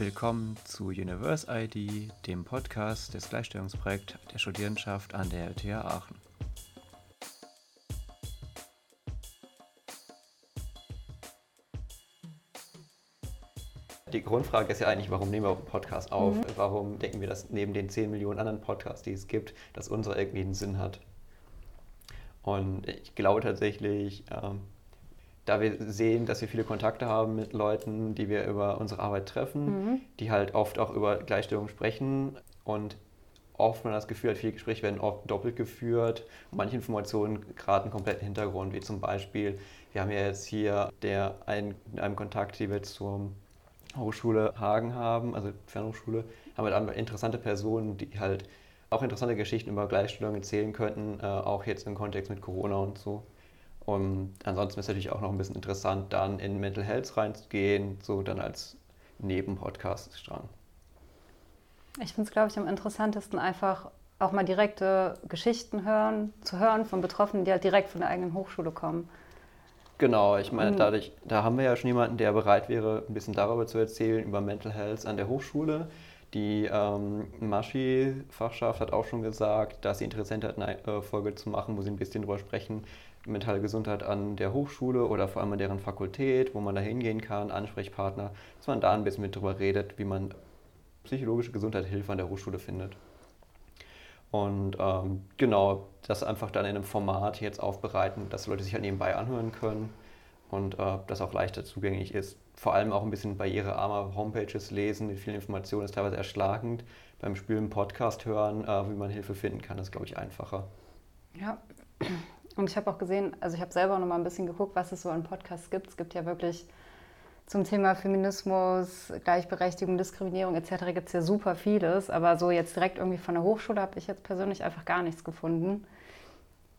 Willkommen zu Universe ID, dem Podcast des Gleichstellungsprojekts der Studierendenschaft an der LTH Aachen. Die Grundfrage ist ja eigentlich, warum nehmen wir einen Podcast auf? Mhm. Warum denken wir, dass neben den 10 Millionen anderen Podcasts, die es gibt, dass unsere irgendwie einen Sinn hat? Und ich glaube tatsächlich, ähm, da wir sehen, dass wir viele Kontakte haben mit Leuten, die wir über unsere Arbeit treffen, mhm. die halt oft auch über Gleichstellung sprechen und oft man das Gefühl hat, viele Gespräche werden oft doppelt geführt. Manche Informationen geraten komplett in den Hintergrund, wie zum Beispiel, wir haben ja jetzt hier der ein, in einem Kontakt, die wir zur Hochschule Hagen haben, also Fernhochschule, haben wir dann interessante Personen, die halt auch interessante Geschichten über Gleichstellung erzählen könnten, äh, auch jetzt im Kontext mit Corona und so. Und ansonsten ist es natürlich auch noch ein bisschen interessant, dann in Mental Health reinzugehen, so dann als Nebenpodcast-Strang. Ich finde es, glaube ich, am interessantesten einfach auch mal direkte Geschichten hören, zu hören von Betroffenen, die halt direkt von der eigenen Hochschule kommen. Genau, ich meine, dadurch, da haben wir ja schon jemanden, der bereit wäre, ein bisschen darüber zu erzählen, über Mental Health an der Hochschule. Die ähm, Maschi-Fachschaft hat auch schon gesagt, dass sie Interesse hat, eine äh, Folge zu machen, wo sie ein bisschen darüber sprechen, mentale Gesundheit an der Hochschule oder vor allem an deren Fakultät, wo man da hingehen kann, Ansprechpartner, dass man da ein bisschen mit drüber redet, wie man psychologische Gesundheit Hilfe an der Hochschule findet. Und ähm, genau, das einfach dann in einem Format jetzt aufbereiten, dass Leute sich halt nebenbei anhören können und äh, das auch leichter zugänglich ist. Vor allem auch ein bisschen barrierearmer Homepages lesen mit vielen Informationen ist teilweise erschlagend. Beim Spülen Podcast hören, äh, wie man Hilfe finden kann, ist, glaube ich, einfacher. Ja, und ich habe auch gesehen, also ich habe selber noch mal ein bisschen geguckt, was es so an Podcasts gibt. Es gibt ja wirklich zum Thema Feminismus, Gleichberechtigung, Diskriminierung etc. gibt es ja super vieles, aber so jetzt direkt irgendwie von der Hochschule habe ich jetzt persönlich einfach gar nichts gefunden.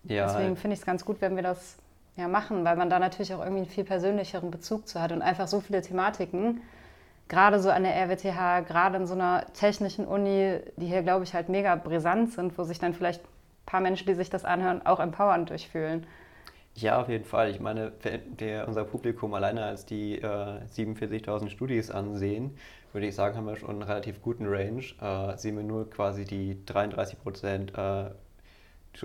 Ja. Deswegen finde ich es ganz gut, wenn wir das ja, machen, weil man da natürlich auch irgendwie einen viel persönlicheren Bezug zu hat und einfach so viele Thematiken, gerade so an der RWTH, gerade in so einer technischen Uni, die hier, glaube ich, halt mega brisant sind, wo sich dann vielleicht paar Menschen, die sich das anhören, auch empowernd durchfühlen. Ja, auf jeden Fall. Ich meine, wenn wir unser Publikum alleine als die äh, 47.000 Studis ansehen, würde ich sagen, haben wir schon einen relativ guten Range. Äh, sehen wir nur quasi die 33 Prozent äh,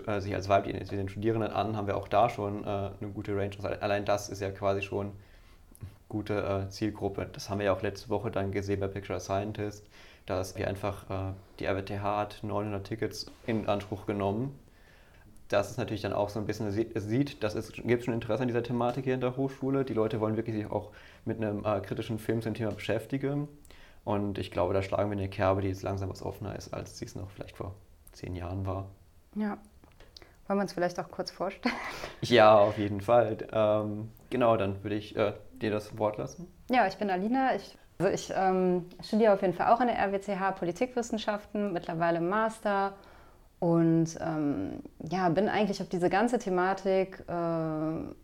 äh, sich als weiblich identifizierenden Studierenden an, haben wir auch da schon äh, eine gute Range. Also allein das ist ja quasi schon gute äh, Zielgruppe. Das haben wir ja auch letzte Woche dann gesehen bei Picture Scientist dass wir einfach, äh, die RWTH hat 900 Tickets in Anspruch genommen. Das ist natürlich dann auch so ein bisschen, es sieht, dass es gibt schon Interesse an dieser Thematik hier in der Hochschule. Die Leute wollen wirklich sich auch mit einem äh, kritischen Film zum Thema beschäftigen. Und ich glaube, da schlagen wir eine Kerbe, die jetzt langsam was offener ist, als sie es noch vielleicht vor zehn Jahren war. Ja. Wollen wir uns vielleicht auch kurz vorstellen? Ja, auf jeden Fall. Ähm, genau, dann würde ich äh, dir das Wort lassen. Ja, ich bin Alina. Ich also ich ähm, studiere auf jeden Fall auch an der RWCH Politikwissenschaften, mittlerweile Master und ähm, ja, bin eigentlich auf diese ganze Thematik äh,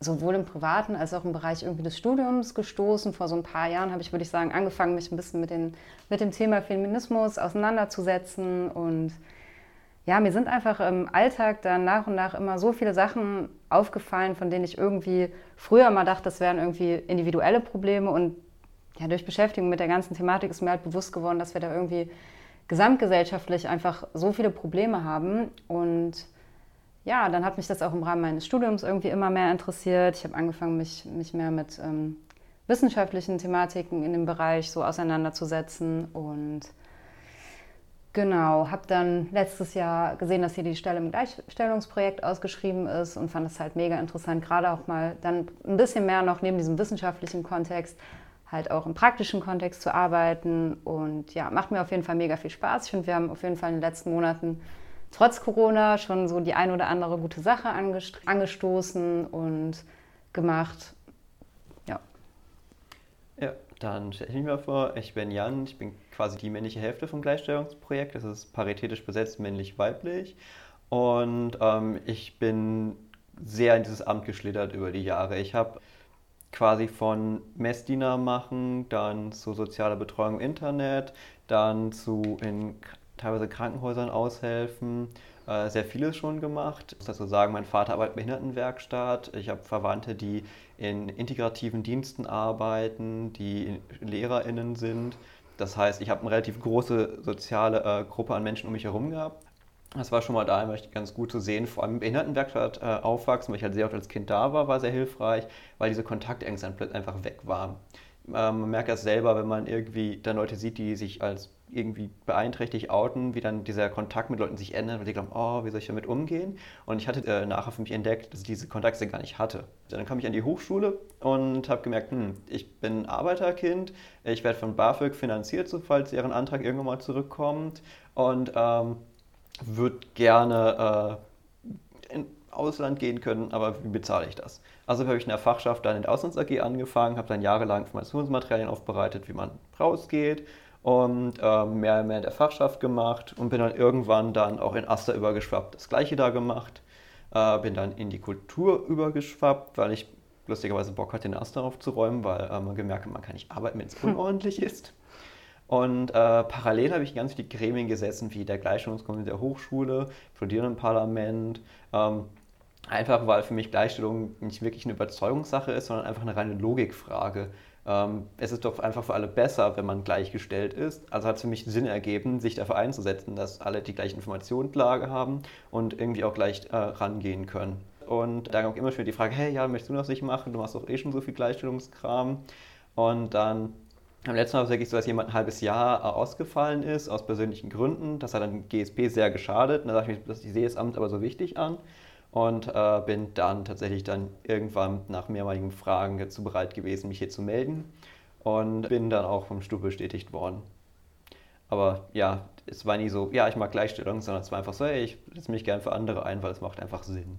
sowohl im privaten als auch im Bereich irgendwie des Studiums gestoßen. Vor so ein paar Jahren habe ich, würde ich sagen, angefangen, mich ein bisschen mit, den, mit dem Thema Feminismus auseinanderzusetzen und ja, mir sind einfach im Alltag dann nach und nach immer so viele Sachen aufgefallen, von denen ich irgendwie früher mal dachte, das wären irgendwie individuelle Probleme und ja, durch Beschäftigung mit der ganzen Thematik ist mir halt bewusst geworden, dass wir da irgendwie gesamtgesellschaftlich einfach so viele Probleme haben. Und ja, dann hat mich das auch im Rahmen meines Studiums irgendwie immer mehr interessiert. Ich habe angefangen, mich, mich mehr mit ähm, wissenschaftlichen Thematiken in dem Bereich so auseinanderzusetzen und Genau, habe dann letztes Jahr gesehen, dass hier die Stelle im Gleichstellungsprojekt ausgeschrieben ist und fand das halt mega interessant, gerade auch mal dann ein bisschen mehr noch neben diesem wissenschaftlichen Kontext halt auch im praktischen Kontext zu arbeiten. Und ja, macht mir auf jeden Fall mega viel Spaß. Ich finde, wir haben auf jeden Fall in den letzten Monaten trotz Corona schon so die ein oder andere gute Sache angestoßen und gemacht. Ja. Ja, dann stelle ich mich mal vor, ich bin Jan, ich bin quasi die männliche Hälfte vom Gleichstellungsprojekt. Das ist paritätisch besetzt, männlich-weiblich. Und ähm, ich bin sehr in dieses Amt geschlittert über die Jahre. Ich habe quasi von Messdiener machen, dann zu sozialer Betreuung im Internet, dann zu in teilweise Krankenhäusern aushelfen, äh, sehr vieles schon gemacht. Ich muss dazu sagen, mein Vater arbeitet in Behindertenwerkstatt. Ich habe Verwandte, die in integrativen Diensten arbeiten, die LehrerInnen sind. Das heißt, ich habe eine relativ große soziale äh, Gruppe an Menschen um mich herum gehabt. Das war schon mal da ganz gut zu sehen. Vor allem im Behindertenwerkstatt äh, aufwachsen, weil ich halt sehr oft als Kind da war, war sehr hilfreich, weil diese Kontaktängste einfach weg waren. Ähm, man merkt das selber, wenn man irgendwie dann Leute sieht, die sich als irgendwie beeinträchtigt outen, wie dann dieser Kontakt mit Leuten sich ändert und die glauben, oh, wie soll ich damit umgehen? Und ich hatte äh, nachher für mich entdeckt, dass ich diese Kontakte gar nicht hatte. Dann kam ich an die Hochschule und habe gemerkt, hm, ich bin Arbeiterkind, ich werde von BAföG finanziert, so falls deren Antrag irgendwann mal zurückkommt und ähm, würde gerne äh, in Ausland gehen können, aber wie bezahle ich das? Also habe ich in der Fachschaft dann in der Auslands AG angefangen, habe dann jahrelang Informationsmaterialien aufbereitet, wie man rausgeht und äh, mehr und mehr in der Fachschaft gemacht und bin dann irgendwann dann auch in Aster übergeschwappt, das gleiche da gemacht. Äh, bin dann in die Kultur übergeschwappt, weil ich lustigerweise Bock hatte, den Aster aufzuräumen, weil äh, man gemerkt hat, man kann nicht arbeiten, wenn es hm. unordentlich ist. Und äh, parallel habe ich ganz viele Gremien gesessen, wie der Gleichstellungskommission der Hochschule, Studierendenparlament. Ähm, einfach weil für mich Gleichstellung nicht wirklich eine Überzeugungssache ist, sondern einfach eine reine Logikfrage. Ähm, es ist doch einfach für alle besser, wenn man gleichgestellt ist. Also hat es für mich Sinn ergeben, sich dafür einzusetzen, dass alle die gleiche Informationslage haben und irgendwie auch gleich äh, rangehen können. Und dann auch immer schon die Frage, hey, ja, möchtest du das nicht machen? Du machst doch eh schon so viel Gleichstellungskram. Und dann am letzten Mal war es wirklich so, dass jemand ein halbes Jahr ausgefallen ist, aus persönlichen Gründen. Das hat dann GSP sehr geschadet. Und da dachte ich mir, ich sehe das Amt aber so wichtig an. Und äh, bin dann tatsächlich dann irgendwann nach mehrmaligen Fragen dazu bereit gewesen, mich hier zu melden. Und bin dann auch vom Stub bestätigt worden. Aber ja, es war nie so, ja, ich mag Gleichstellung, sondern es war einfach so, hey, ich setze mich gern für andere ein, weil es macht einfach Sinn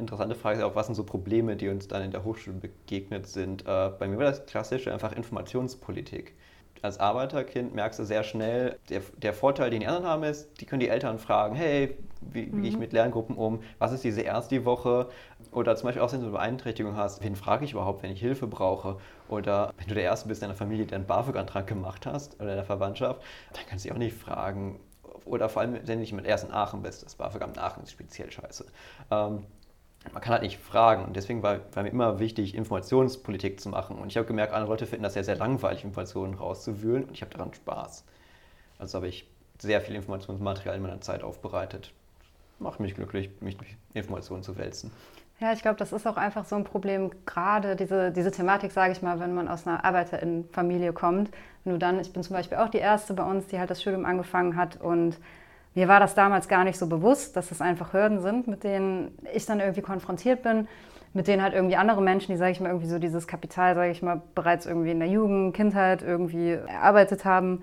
interessante Frage ist auch, was sind so Probleme, die uns dann in der Hochschule begegnet sind. Äh, bei mir war das klassische einfach Informationspolitik. Als Arbeiterkind merkst du sehr schnell, der, der Vorteil, den die anderen haben, ist, die können die Eltern fragen, hey, wie, wie mhm. gehe ich mit Lerngruppen um? Was ist diese erste Woche? Oder zum Beispiel auch, wenn du eine Beeinträchtigung hast, wen frage ich überhaupt, wenn ich Hilfe brauche? Oder wenn du der Erste bist in deiner Familie, der einen BAföG-Antrag gemacht hast oder in der Verwandtschaft, dann kannst du dich auch nicht fragen. Oder vor allem, wenn du nicht mit erst in Aachen bist, das BAföG-Amt Aachen ist speziell scheiße. Ähm, man kann halt nicht fragen. Und deswegen war, war, mir immer wichtig, Informationspolitik zu machen. Und ich habe gemerkt, andere Leute finden das sehr, sehr langweilig, Informationen rauszuwühlen. Und ich habe daran Spaß. Also habe ich sehr viel Informationsmaterial in meiner Zeit aufbereitet. Macht mich glücklich, mich durch Informationen zu wälzen. Ja, ich glaube, das ist auch einfach so ein Problem, gerade diese, diese Thematik, sage ich mal, wenn man aus einer Arbeiterinnenfamilie kommt. Du dann, ich bin zum Beispiel auch die Erste bei uns, die halt das Studium angefangen hat und mir war das damals gar nicht so bewusst, dass es einfach Hürden sind, mit denen ich dann irgendwie konfrontiert bin, mit denen halt irgendwie andere Menschen, die, sage ich mal, irgendwie so dieses Kapital, sage ich mal, bereits irgendwie in der Jugend, Kindheit irgendwie erarbeitet haben,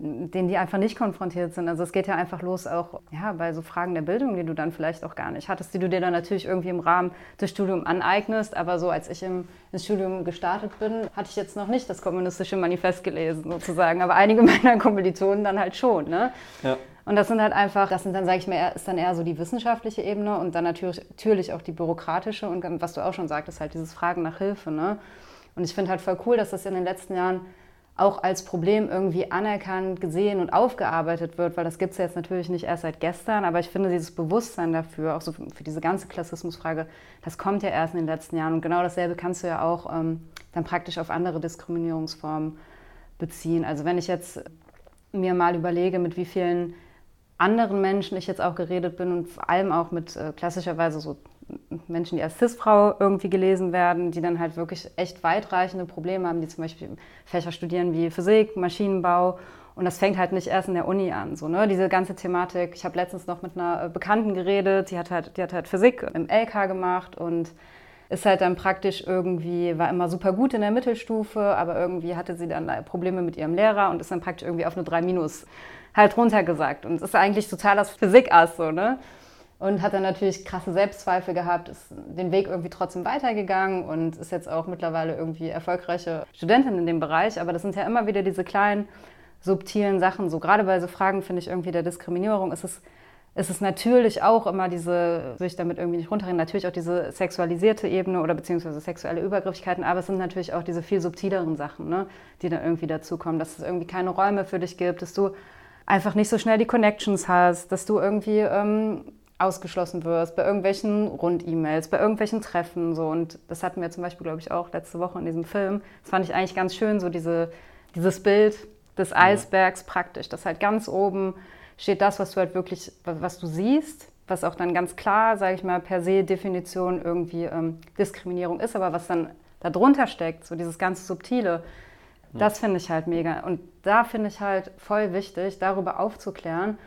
denen die einfach nicht konfrontiert sind. Also es geht ja einfach los auch ja, bei so Fragen der Bildung, die du dann vielleicht auch gar nicht hattest, die du dir dann natürlich irgendwie im Rahmen des Studiums aneignest. Aber so als ich im, ins Studium gestartet bin, hatte ich jetzt noch nicht das kommunistische Manifest gelesen sozusagen. Aber einige meiner Kommilitonen dann halt schon. Ne? Ja. Und das sind halt einfach, das sind dann, sage ich mal, ist dann eher so die wissenschaftliche Ebene und dann natürlich, natürlich auch die bürokratische und was du auch schon sagtest, halt dieses Fragen nach Hilfe. Ne? Und ich finde halt voll cool, dass das in den letzten Jahren auch als Problem irgendwie anerkannt, gesehen und aufgearbeitet wird, weil das gibt es jetzt natürlich nicht erst seit gestern, aber ich finde dieses Bewusstsein dafür, auch so für diese ganze Klassismusfrage, das kommt ja erst in den letzten Jahren und genau dasselbe kannst du ja auch ähm, dann praktisch auf andere Diskriminierungsformen beziehen. Also wenn ich jetzt mir mal überlege, mit wie vielen anderen Menschen ich jetzt auch geredet bin und vor allem auch mit äh, klassischerweise so Menschen, die als Cis-Frau irgendwie gelesen werden, die dann halt wirklich echt weitreichende Probleme haben, die zum Beispiel Fächer studieren wie Physik, Maschinenbau. Und das fängt halt nicht erst in der Uni an. So, ne? Diese ganze Thematik. Ich habe letztens noch mit einer äh, Bekannten geredet, die hat halt, die hat halt Physik im LK gemacht und ist halt dann praktisch irgendwie, war immer super gut in der Mittelstufe, aber irgendwie hatte sie dann Probleme mit ihrem Lehrer und ist dann praktisch irgendwie auf eine 3 Minus halt runtergesagt. Und ist eigentlich total das Physikass so, ne? Und hat dann natürlich krasse Selbstzweifel gehabt, ist den Weg irgendwie trotzdem weitergegangen und ist jetzt auch mittlerweile irgendwie erfolgreiche Studentin in dem Bereich. Aber das sind ja immer wieder diese kleinen, subtilen Sachen. So gerade bei so Fragen, finde ich, irgendwie der Diskriminierung ist es, es natürlich auch immer diese, will ich damit irgendwie nicht runterreden, natürlich auch diese sexualisierte Ebene oder beziehungsweise sexuelle Übergriffigkeiten, aber es sind natürlich auch diese viel subtileren Sachen, ne, die dann irgendwie dazukommen, dass es irgendwie keine Räume für dich gibt, dass du einfach nicht so schnell die Connections hast, dass du irgendwie ähm, ausgeschlossen wirst bei irgendwelchen Rund-E-Mails, bei irgendwelchen Treffen. So. Und das hatten wir zum Beispiel, glaube ich, auch letzte Woche in diesem Film. Das fand ich eigentlich ganz schön, so diese, dieses Bild des Eisbergs praktisch, dass halt ganz oben steht das, was du halt wirklich, was du siehst, was auch dann ganz klar, sage ich mal, per se Definition irgendwie ähm, Diskriminierung ist, aber was dann darunter steckt, so dieses ganz Subtile, das finde ich halt mega. Und da finde ich halt voll wichtig, darüber aufzuklären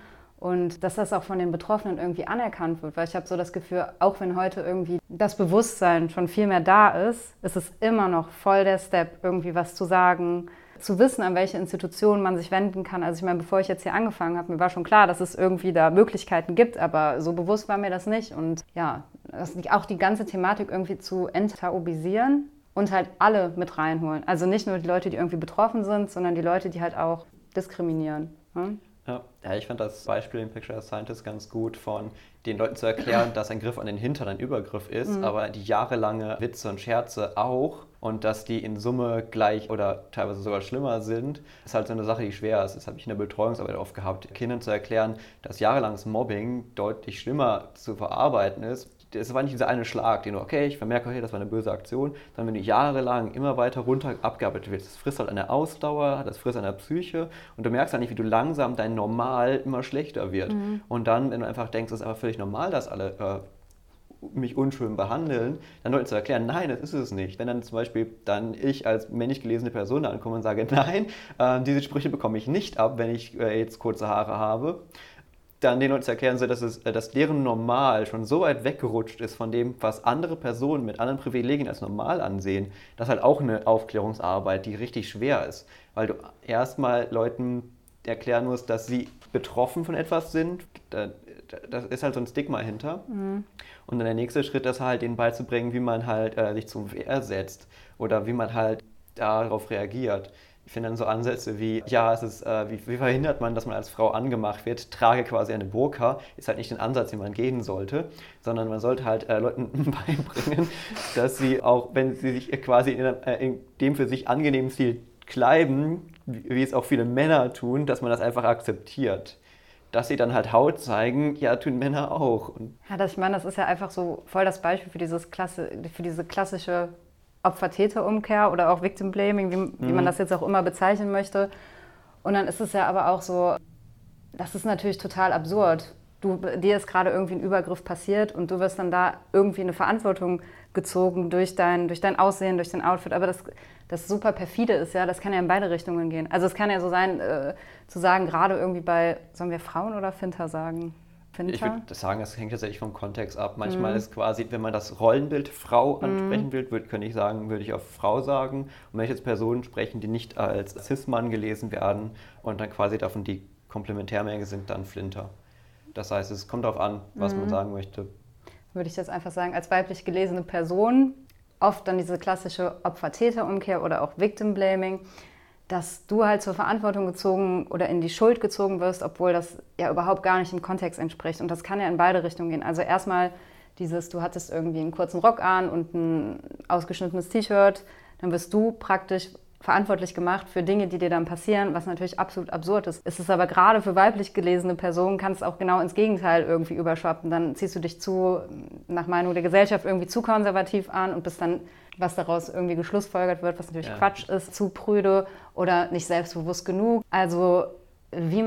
und dass das auch von den Betroffenen irgendwie anerkannt wird, weil ich habe so das Gefühl, auch wenn heute irgendwie das Bewusstsein schon viel mehr da ist, ist es immer noch voll der Step, irgendwie was zu sagen, zu wissen, an welche Institutionen man sich wenden kann. Also ich meine, bevor ich jetzt hier angefangen habe, mir war schon klar, dass es irgendwie da Möglichkeiten gibt, aber so bewusst war mir das nicht. Und ja, auch die ganze Thematik irgendwie zu enttabuisieren und halt alle mit reinholen. Also nicht nur die Leute, die irgendwie betroffen sind, sondern die Leute, die halt auch diskriminieren. Hm? Ja. ja, ich fand das Beispiel in Picture Scientist ganz gut, von den Leuten zu erklären, dass ein Griff an den Hintern ein Übergriff ist, mhm. aber die jahrelange Witze und Scherze auch und dass die in Summe gleich oder teilweise sogar schlimmer sind, ist halt so eine Sache, die schwer ist. Das habe ich in der Betreuungsarbeit oft gehabt, Kindern zu erklären, dass jahrelanges Mobbing deutlich schlimmer zu verarbeiten ist, es war nicht dieser eine Schlag, den du, okay, ich vermerke, okay, das war eine böse Aktion, sondern wenn du jahrelang immer weiter runter abgearbeitet wirst, das frisst halt an der Ausdauer, das frisst an der Psyche und du merkst halt nicht, wie du langsam dein Normal immer schlechter wird. Mhm. Und dann, wenn du einfach denkst, es ist aber völlig normal, dass alle äh, mich unschön behandeln, dann Leuten zu erklären, nein, das ist es nicht. Wenn dann zum Beispiel dann ich als männlich gelesene Person ankomme und sage, nein, äh, diese Sprüche bekomme ich nicht ab, wenn ich äh, jetzt kurze Haare habe, dann den Leuten zu erklären, so, dass, es, äh, dass deren Normal schon so weit weggerutscht ist von dem, was andere Personen mit anderen Privilegien als normal ansehen, das ist halt auch eine Aufklärungsarbeit, die richtig schwer ist. Weil du erstmal Leuten erklären musst, dass sie betroffen von etwas sind. Da, das ist halt so ein Stigma hinter. Mhm. Und dann der nächste Schritt ist halt, ihnen beizubringen, wie man halt äh, sich zum Wehr setzt oder wie man halt darauf reagiert. Ich finde dann so Ansätze wie, ja, es ist, äh, wie, wie, verhindert man, dass man als Frau angemacht wird, trage quasi eine Burka, ist halt nicht den Ansatz, den man gehen sollte, sondern man sollte halt äh, Leuten beibringen, dass sie auch, wenn sie sich quasi in, äh, in dem für sich angenehmen Stil kleiden, wie, wie es auch viele Männer tun, dass man das einfach akzeptiert. Dass sie dann halt Haut zeigen, ja, tun Männer auch. Und ja, das, ich meine, das ist ja einfach so voll das Beispiel für, dieses Klasse, für diese klassische Opfer-Täter-Umkehr oder auch Victim Blaming, wie, mhm. wie, man mhm. das jetzt auch immer bezeichnen möchte. Und dann ist es ja aber auch so, das ist natürlich total absurd. Du, dir ist gerade irgendwie ein Übergriff passiert und du wirst dann da irgendwie eine Verantwortung gezogen durch dein, durch dein Aussehen, durch dein Outfit. Aber das, das super perfide ist, ja, das kann ja in beide Richtungen gehen. Also es kann ja so sein, äh, zu sagen, gerade irgendwie bei, sollen wir Frauen oder Finter sagen? Finter? Ich würde sagen, das hängt tatsächlich vom Kontext ab. Manchmal mhm. ist quasi, wenn man das Rollenbild Frau mhm. ansprechen mhm. will, würde, könnte ich sagen, würde ich auf Frau sagen. Und wenn ich jetzt Personen sprechen, die nicht als Cis-Mann gelesen werden und dann quasi davon die Komplementärmenge sind, dann Flinter. Das heißt, es kommt darauf an, was mhm. man sagen möchte. Würde ich jetzt einfach sagen, als weiblich gelesene Person, oft dann diese klassische Opfer-Täter-Umkehr oder auch Victim-Blaming dass du halt zur Verantwortung gezogen oder in die Schuld gezogen wirst, obwohl das ja überhaupt gar nicht im Kontext entspricht. Und das kann ja in beide Richtungen gehen. Also erstmal dieses, du hattest irgendwie einen kurzen Rock an und ein ausgeschnittenes T-Shirt, dann wirst du praktisch verantwortlich gemacht für Dinge, die dir dann passieren, was natürlich absolut absurd ist. Es ist aber gerade für weiblich gelesene Personen, kann es auch genau ins Gegenteil irgendwie überschwappen. Dann ziehst du dich zu, nach Meinung der Gesellschaft, irgendwie zu konservativ an und bist dann was daraus irgendwie geschlussfolgert wird, was natürlich ja. Quatsch ist, zu prüde oder nicht selbstbewusst genug. Also wie,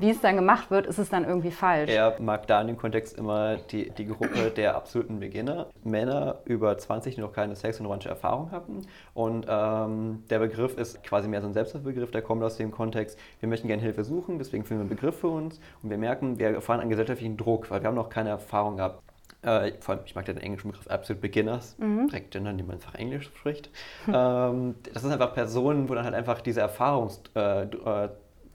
wie es dann gemacht wird, ist es dann irgendwie falsch. Er mag da in dem Kontext immer die, die Gruppe der absoluten Beginner, Männer über 20, die noch keine Sex- und romantische Erfahrung hatten. Und ähm, der Begriff ist quasi mehr so ein Selbstbegriff, der kommt aus dem Kontext, wir möchten gerne Hilfe suchen, deswegen finden wir einen Begriff für uns und wir merken, wir erfahren einen gesellschaftlichen Druck, weil wir haben noch keine Erfahrung gehabt. Äh, vor allem, ich mag den englischen Begriff Absolute Beginners, mhm. direkt gendern, die man einfach Englisch spricht. ähm, das sind einfach Personen, wo dann halt einfach diese Erfahrungsmangel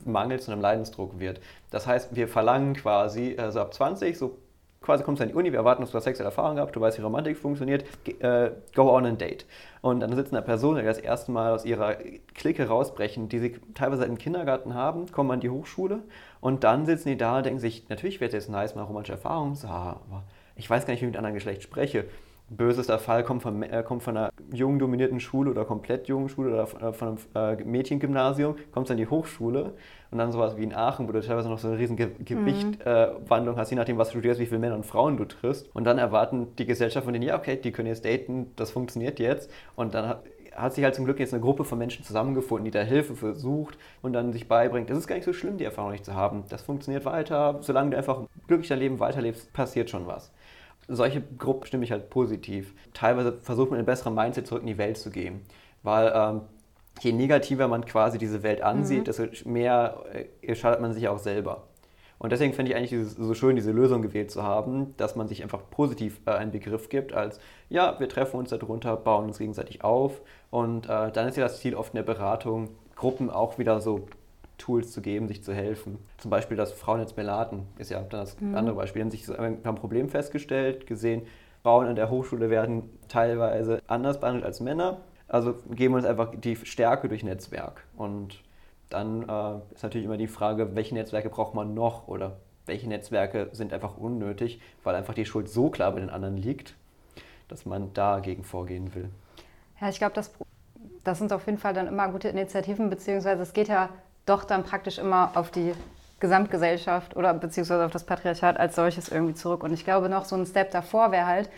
äh, äh, zu einem Leidensdruck wird. Das heißt, wir verlangen quasi, also ab 20, so quasi kommst du an die Uni, wir erwarten, dass du sexuelle Erfahrung gehabt, du weißt, wie Romantik funktioniert, äh, go on a date. Und dann sitzt eine Person, die das erste Mal aus ihrer Clique rausbrechen, die sie teilweise im Kindergarten haben, kommen an die Hochschule und dann sitzen die da und denken sich, natürlich wäre es jetzt nice, mal romantische Erfahrungen zu haben, aber ich weiß gar nicht, wie ich mit anderen Geschlecht spreche. bösester Fall kommt von, äh, kommt von einer jungen dominierten Schule oder komplett jungen Schule oder von, äh, von einem äh, Mädchengymnasium, kommt dann die Hochschule und dann sowas wie in Aachen, wo du teilweise noch so eine riesen Ge Gewichtwandlung mhm. äh, hast, je nachdem, was du studierst, wie viele Männer und Frauen du triffst. Und dann erwarten die Gesellschaft von denen, ja, okay, die können jetzt daten, das funktioniert jetzt. Und dann hat, hat sich halt zum Glück jetzt eine Gruppe von Menschen zusammengefunden, die da Hilfe versucht und dann sich beibringt, es ist gar nicht so schlimm, die Erfahrung nicht zu haben. Das funktioniert weiter. Solange du einfach glücklich dein Leben weiterlebst, passiert schon was. Solche Gruppen stimme ich halt positiv. Teilweise versucht man ein besseres Mindset zurück in die Welt zu gehen. Weil ähm, je negativer man quasi diese Welt ansieht, mhm. desto mehr äh, schadet man sich auch selber. Und deswegen finde ich eigentlich dieses, so schön, diese Lösung gewählt zu haben, dass man sich einfach positiv äh, einen Begriff gibt, als ja, wir treffen uns darunter, bauen uns gegenseitig auf. Und äh, dann ist ja das Ziel oft in der Beratung, Gruppen auch wieder so Tools zu geben, sich zu helfen. Zum Beispiel das Frauennetz Melaten ist ja dann das mhm. andere Beispiel. Die haben sich so ein Problem festgestellt, gesehen, Frauen an der Hochschule werden teilweise anders behandelt als Männer. Also geben wir uns einfach die Stärke durch Netzwerk. Und dann äh, ist natürlich immer die Frage, welche Netzwerke braucht man noch oder welche Netzwerke sind einfach unnötig, weil einfach die Schuld so klar bei den anderen liegt, dass man dagegen vorgehen will. Ja, ich glaube, das, das sind auf jeden Fall dann immer gute Initiativen, beziehungsweise es geht ja doch dann praktisch immer auf die Gesamtgesellschaft oder beziehungsweise auf das Patriarchat als solches irgendwie zurück. Und ich glaube, noch so ein Step davor wäre halt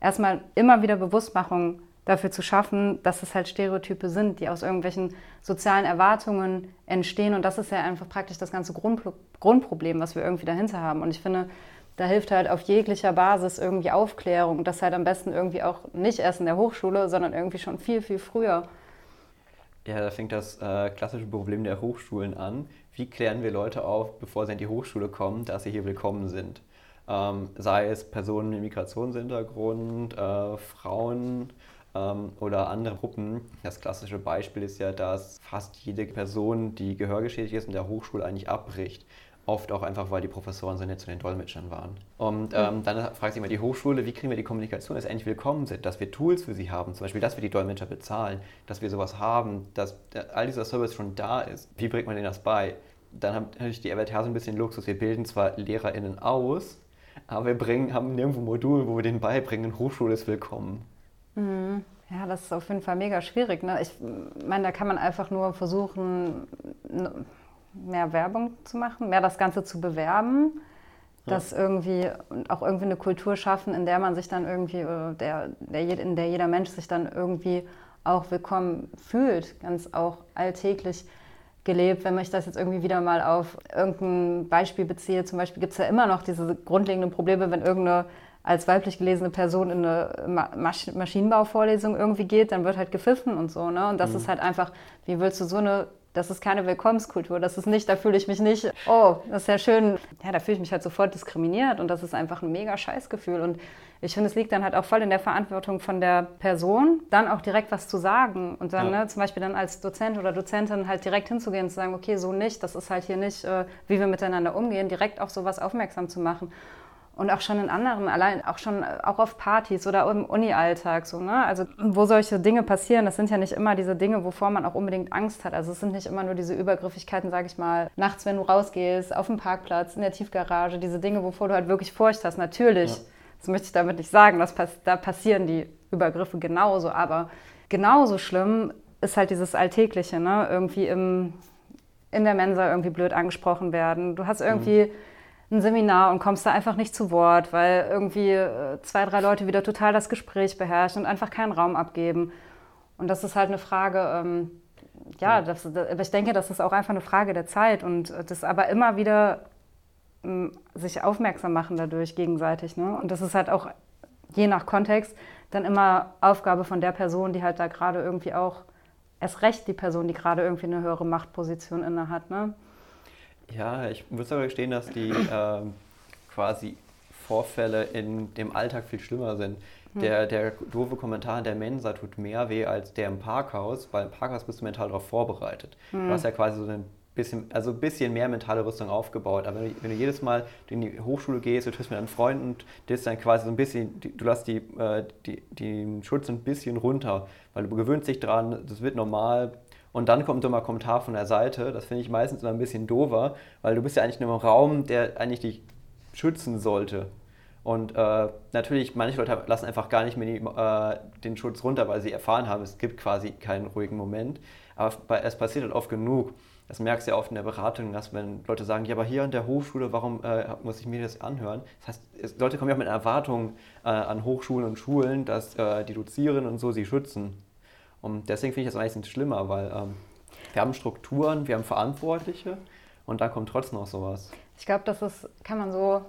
erstmal immer wieder Bewusstmachung dafür zu schaffen, dass es halt Stereotype sind, die aus irgendwelchen sozialen Erwartungen entstehen. Und das ist ja einfach praktisch das ganze Grundproblem, was wir irgendwie dahinter haben. Und ich finde, da hilft halt auf jeglicher Basis irgendwie Aufklärung. Das halt am besten irgendwie auch nicht erst in der Hochschule, sondern irgendwie schon viel, viel früher. Ja, da fängt das äh, klassische Problem der Hochschulen an. Wie klären wir Leute auf, bevor sie in die Hochschule kommen, dass sie hier willkommen sind? Ähm, sei es Personen mit Migrationshintergrund, äh, Frauen, ähm, oder andere Gruppen. Das klassische Beispiel ist ja, dass fast jede Person, die gehörgeschädigt ist, in der Hochschule eigentlich abbricht. Oft auch einfach, weil die Professoren so nett zu den Dolmetschern waren. Und ähm, dann fragt sich immer die Hochschule, wie kriegen wir die Kommunikation, dass sie endlich willkommen sind, dass wir Tools für sie haben, zum Beispiel, dass wir die Dolmetscher bezahlen, dass wir sowas haben, dass all dieser Service schon da ist. Wie bringt man denen das bei? Dann hat natürlich die RWTH so ein bisschen Luxus. Wir bilden zwar LehrerInnen aus, aber wir bringen, haben nirgendwo ein Modul, wo wir denen beibringen, Hochschule ist willkommen. Mhm. Ja, das ist auf jeden Fall mega schwierig. Ne? Ich meine, da kann man einfach nur versuchen, mehr Werbung zu machen, mehr das Ganze zu bewerben, ja. dass irgendwie auch irgendwie eine Kultur schaffen, in der man sich dann irgendwie, äh, der, der, in der jeder Mensch sich dann irgendwie auch willkommen fühlt, ganz auch alltäglich gelebt. Wenn ich das jetzt irgendwie wieder mal auf irgendein Beispiel beziehe, zum Beispiel gibt es ja immer noch diese grundlegenden Probleme, wenn irgendeine als weiblich gelesene Person in eine Masch Maschinenbauvorlesung irgendwie geht, dann wird halt gepfiffen und so. Ne? Und das mhm. ist halt einfach, wie willst du so eine, das ist keine Willkommenskultur, das ist nicht, da fühle ich mich nicht, oh, das ist ja schön, ja, da fühle ich mich halt sofort diskriminiert und das ist einfach ein mega Scheißgefühl. Und ich finde, es liegt dann halt auch voll in der Verantwortung von der Person, dann auch direkt was zu sagen und dann ja. ne, zum Beispiel dann als Dozent oder Dozentin halt direkt hinzugehen und zu sagen, okay, so nicht, das ist halt hier nicht, äh, wie wir miteinander umgehen, direkt auf sowas aufmerksam zu machen und auch schon in anderen, allein auch schon auch auf Partys oder im Uni-Alltag so, ne? Also wo solche Dinge passieren, das sind ja nicht immer diese Dinge, wovor man auch unbedingt Angst hat. Also es sind nicht immer nur diese Übergriffigkeiten, sage ich mal, nachts, wenn du rausgehst, auf dem Parkplatz, in der Tiefgarage, diese Dinge, wovor du halt wirklich Furcht hast. Natürlich, ja. das möchte ich damit nicht sagen, dass da passieren die Übergriffe genauso, aber genauso schlimm ist halt dieses Alltägliche, ne? Irgendwie im, in der Mensa irgendwie blöd angesprochen werden. Du hast irgendwie mhm ein Seminar und kommst da einfach nicht zu Wort, weil irgendwie äh, zwei, drei Leute wieder total das Gespräch beherrschen und einfach keinen Raum abgeben. Und das ist halt eine Frage, ähm, ja, das, das, ich denke, das ist auch einfach eine Frage der Zeit und das aber immer wieder ähm, sich aufmerksam machen dadurch gegenseitig. Ne? Und das ist halt auch je nach Kontext dann immer Aufgabe von der Person, die halt da gerade irgendwie auch, erst recht die Person, die gerade irgendwie eine höhere Machtposition inne hat. Ne? Ja, ich muss aber gestehen, dass die äh, quasi Vorfälle in dem Alltag viel schlimmer sind. Hm. Der, der doofe Kommentar in der Mensa tut mehr weh als der im Parkhaus, weil im Parkhaus bist du mental darauf vorbereitet. Hm. Du hast ja quasi so ein bisschen, also ein bisschen mehr mentale Rüstung aufgebaut. Aber wenn du, wenn du jedes Mal in die Hochschule gehst, du triffst mit deinen Freunden und das ist dann quasi so ein bisschen, du lässt die, äh, die, den Schutz ein bisschen runter, weil du gewöhnst dich dran, das wird normal, und dann kommt immer ein Kommentar von der Seite. Das finde ich meistens immer ein bisschen dover, weil du bist ja eigentlich in einem Raum, der eigentlich dich schützen sollte. Und äh, natürlich, manche Leute lassen einfach gar nicht mehr äh, den Schutz runter, weil sie erfahren haben, es gibt quasi keinen ruhigen Moment. Aber es passiert halt oft genug. Das merkst du ja oft in der Beratung, dass wenn Leute sagen, ja, aber hier an der Hochschule, warum äh, muss ich mir das anhören? Das heißt, es, Leute kommen ja auch mit Erwartungen äh, an Hochschulen und Schulen, dass äh, die Dozieren und so sie schützen. Und deswegen finde ich das eigentlich schlimmer, weil ähm, wir haben Strukturen, wir haben Verantwortliche und dann kommt trotzdem noch sowas. Ich glaube, das ist, kann man so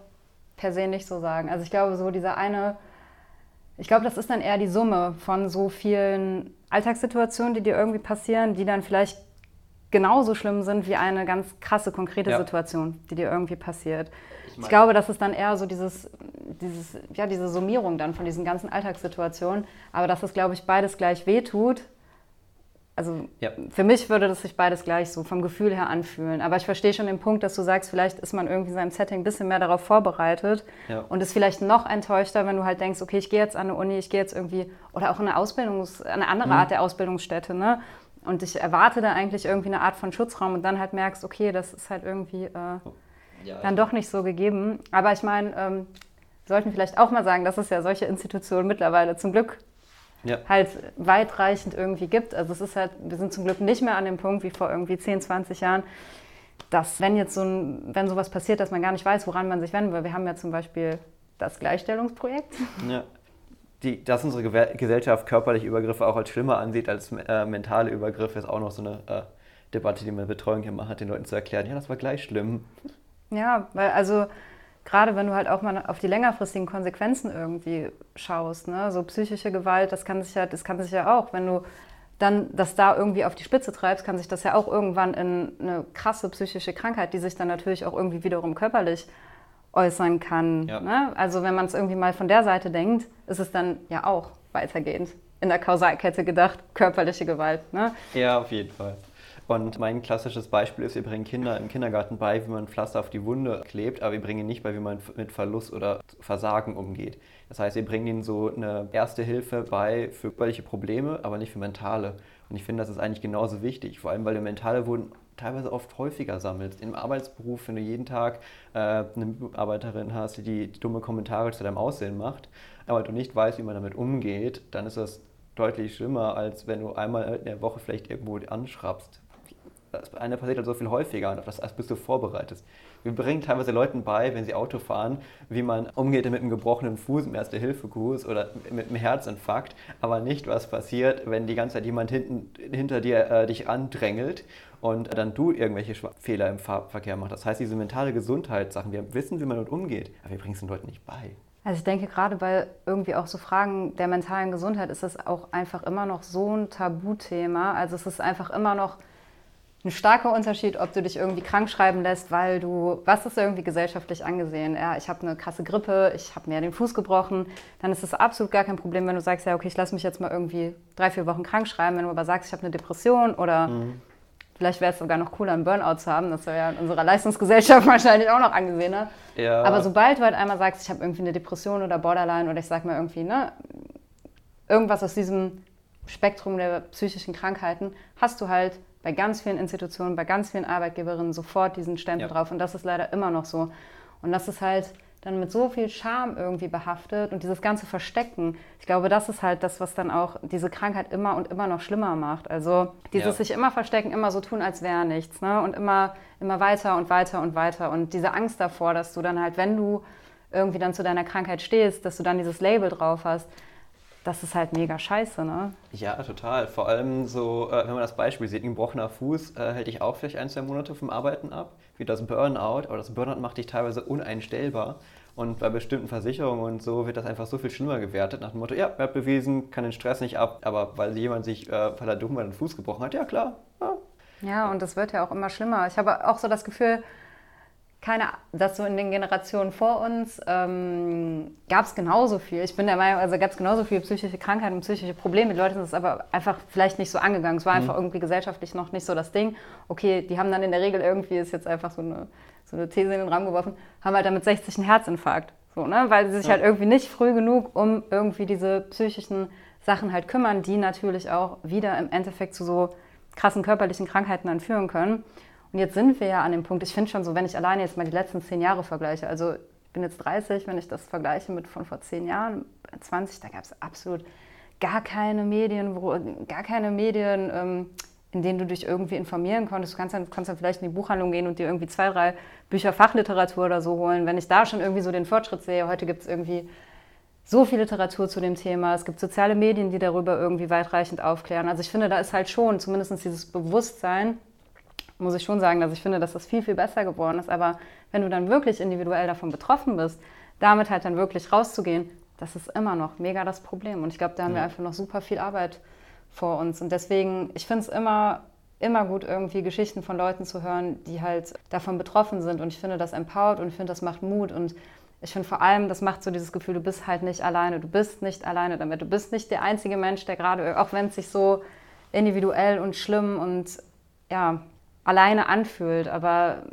per se nicht so sagen. Also ich glaube, so dieser eine, ich glaube, das ist dann eher die Summe von so vielen Alltagssituationen, die dir irgendwie passieren, die dann vielleicht genauso schlimm sind wie eine ganz krasse, konkrete ja. Situation, die dir irgendwie passiert. Ich, mein, ich, glaube, das ist dann eher so dieses, dieses, ja, diese Summierung dann von diesen ganzen Alltagssituationen. Aber dass es, glaube ich, beides gleich wehtut, also ja. für mich würde das sich beides gleich so vom Gefühl her anfühlen. Aber ich verstehe schon den Punkt, dass du sagst, vielleicht ist man irgendwie in seinem Setting ein bisschen mehr darauf vorbereitet ja. und ist vielleicht noch enttäuschter, wenn du halt denkst, okay, ich gehe jetzt an eine Uni, ich gehe jetzt irgendwie, oder auch in eine Ausbildungs-, eine andere mhm. Art der Ausbildungsstätte, ne? Und ich erwarte da eigentlich irgendwie eine Art von Schutzraum und dann halt merkst, okay, das ist halt irgendwie äh, ja, dann doch nicht so gegeben. Aber ich meine, ähm, sollten vielleicht auch mal sagen, dass es ja solche Institutionen mittlerweile zum Glück ja. halt weitreichend irgendwie gibt. Also es ist halt, wir sind zum Glück nicht mehr an dem Punkt wie vor irgendwie 10, 20 Jahren, dass wenn jetzt so ein, wenn sowas passiert, dass man gar nicht weiß, woran man sich wenden will. Wir haben ja zum Beispiel das Gleichstellungsprojekt. Ja. Die, dass unsere Gesellschaft körperliche Übergriffe auch als schlimmer ansieht als äh, mentale Übergriffe, ist auch noch so eine äh, Debatte, die man Betreuung hier macht, den Leuten zu erklären, ja, das war gleich schlimm. Ja, weil also gerade wenn du halt auch mal auf die längerfristigen Konsequenzen irgendwie schaust, ne? so psychische Gewalt, das kann sich ja, das kann sich ja auch, wenn du dann das da irgendwie auf die Spitze treibst, kann sich das ja auch irgendwann in eine krasse psychische Krankheit, die sich dann natürlich auch irgendwie wiederum körperlich äußern kann. Ja. Ne? Also wenn man es irgendwie mal von der Seite denkt, ist es dann ja auch weitergehend in der Kausalkette gedacht, körperliche Gewalt. Ne? Ja, auf jeden Fall. Und mein klassisches Beispiel ist, wir bringen Kinder im Kindergarten bei, wie man Pflaster auf die Wunde klebt, aber wir bringen nicht bei, wie man mit Verlust oder Versagen umgeht. Das heißt, wir bringen ihnen so eine erste Hilfe bei für körperliche Probleme, aber nicht für mentale. Und ich finde, das ist eigentlich genauso wichtig, vor allem weil du mentale Wunden teilweise oft häufiger sammelst. Im Arbeitsberuf, wenn du jeden Tag äh, eine Mitarbeiterin hast, die, die dumme Kommentare zu deinem Aussehen macht, aber du nicht weißt, wie man damit umgeht, dann ist das deutlich schlimmer, als wenn du einmal in der Woche vielleicht irgendwo anschraubst, das eine passiert halt so viel häufiger und auf das bist du vorbereitet. Wir bringen teilweise Leuten bei, wenn sie Auto fahren, wie man umgeht mit einem gebrochenen Fuß im Erste-Hilfe-Kurs oder mit einem Herzinfarkt, aber nicht, was passiert, wenn die ganze Zeit jemand hinten, hinter dir äh, dich andrängelt und dann du irgendwelche Fehler im Fahrverkehr machst. Das heißt, diese mentale Gesundheitssachen, wir wissen, wie man damit umgeht, aber wir bringen es den Leuten nicht bei. Also ich denke, gerade bei irgendwie auch so Fragen der mentalen Gesundheit ist es auch einfach immer noch so ein Tabuthema. Also es ist einfach immer noch ein starker Unterschied, ob du dich irgendwie krank schreiben lässt, weil du, was ist irgendwie gesellschaftlich angesehen? Ja, ich habe eine krasse Grippe, ich habe mir den Fuß gebrochen, dann ist es absolut gar kein Problem, wenn du sagst, ja, okay, ich lasse mich jetzt mal irgendwie drei, vier Wochen krank schreiben, wenn du aber sagst, ich habe eine Depression oder mhm. vielleicht wäre es sogar noch cooler, einen Burnout zu haben, das wäre ja in unserer Leistungsgesellschaft wahrscheinlich auch noch angesehener. Ja. Aber sobald du halt einmal sagst, ich habe irgendwie eine Depression oder Borderline oder ich sag mal irgendwie, ne, irgendwas aus diesem Spektrum der psychischen Krankheiten, hast du halt bei ganz vielen Institutionen, bei ganz vielen Arbeitgeberinnen sofort diesen Stempel ja. drauf. Und das ist leider immer noch so. Und das ist halt dann mit so viel Scham irgendwie behaftet und dieses ganze Verstecken. Ich glaube, das ist halt das, was dann auch diese Krankheit immer und immer noch schlimmer macht. Also dieses ja. sich immer verstecken, immer so tun, als wäre nichts. Ne? Und immer, immer weiter und weiter und weiter. Und diese Angst davor, dass du dann halt, wenn du irgendwie dann zu deiner Krankheit stehst, dass du dann dieses Label drauf hast das ist halt mega scheiße, ne? Ja, total. Vor allem so, äh, wenn man das Beispiel sieht, ein gebrochener Fuß äh, hält dich auch vielleicht ein, zwei Monate vom Arbeiten ab, wie das Burnout, aber das Burnout macht dich teilweise uneinstellbar. Und bei bestimmten Versicherungen und so wird das einfach so viel schlimmer gewertet, nach dem Motto, ja, wer hat bewiesen, kann den Stress nicht ab, aber weil jemand sich, äh, weil er dumm mal den Fuß gebrochen hat, ja klar. Ja. ja, und das wird ja auch immer schlimmer. Ich habe auch so das Gefühl, keine, dass so in den Generationen vor uns ähm, gab es genauso viel. Ich bin der Meinung, also gab es genauso viele psychische Krankheiten und psychische Probleme. Die Leute sind es aber einfach vielleicht nicht so angegangen. Es war mhm. einfach irgendwie gesellschaftlich noch nicht so das Ding. Okay, die haben dann in der Regel irgendwie, ist jetzt einfach so eine, so eine These in den Raum geworfen, haben halt damit 60 einen Herzinfarkt. So, ne? Weil sie sich ja. halt irgendwie nicht früh genug um irgendwie diese psychischen Sachen halt kümmern, die natürlich auch wieder im Endeffekt zu so krassen körperlichen Krankheiten dann führen können. Und jetzt sind wir ja an dem Punkt, ich finde schon so, wenn ich alleine jetzt mal die letzten zehn Jahre vergleiche, also bin jetzt 30, wenn ich das vergleiche mit von vor zehn Jahren, 20, da gab es absolut gar keine Medien, wo, gar keine Medien, ähm, in denen du dich irgendwie informieren konntest. Du kannst dann, kannst dann vielleicht in die Buchhandlung gehen und dir irgendwie zwei, drei Bücher Fachliteratur oder so holen. Wenn ich da schon irgendwie so den Fortschritt sehe, heute gibt es irgendwie so viel Literatur zu dem Thema. Es gibt soziale Medien, die darüber irgendwie weitreichend aufklären. Also ich finde, da ist halt schon zumindest dieses Bewusstsein, muss ich schon sagen, dass ich finde, dass das viel, viel besser geworden ist. Aber wenn du dann wirklich individuell davon betroffen bist, damit halt dann wirklich rauszugehen, das ist immer noch mega das Problem. Und ich glaube, da haben ja. wir einfach noch super viel Arbeit vor uns. Und deswegen, ich finde es immer, immer gut, irgendwie Geschichten von Leuten zu hören, die halt davon betroffen sind. Und ich finde, das empowert und ich finde, das macht Mut. Und ich finde vor allem, das macht so dieses Gefühl, du bist halt nicht alleine. Du bist nicht alleine damit. Du bist nicht der einzige Mensch, der gerade, auch wenn es sich so individuell und schlimm und ja, alleine anfühlt, aber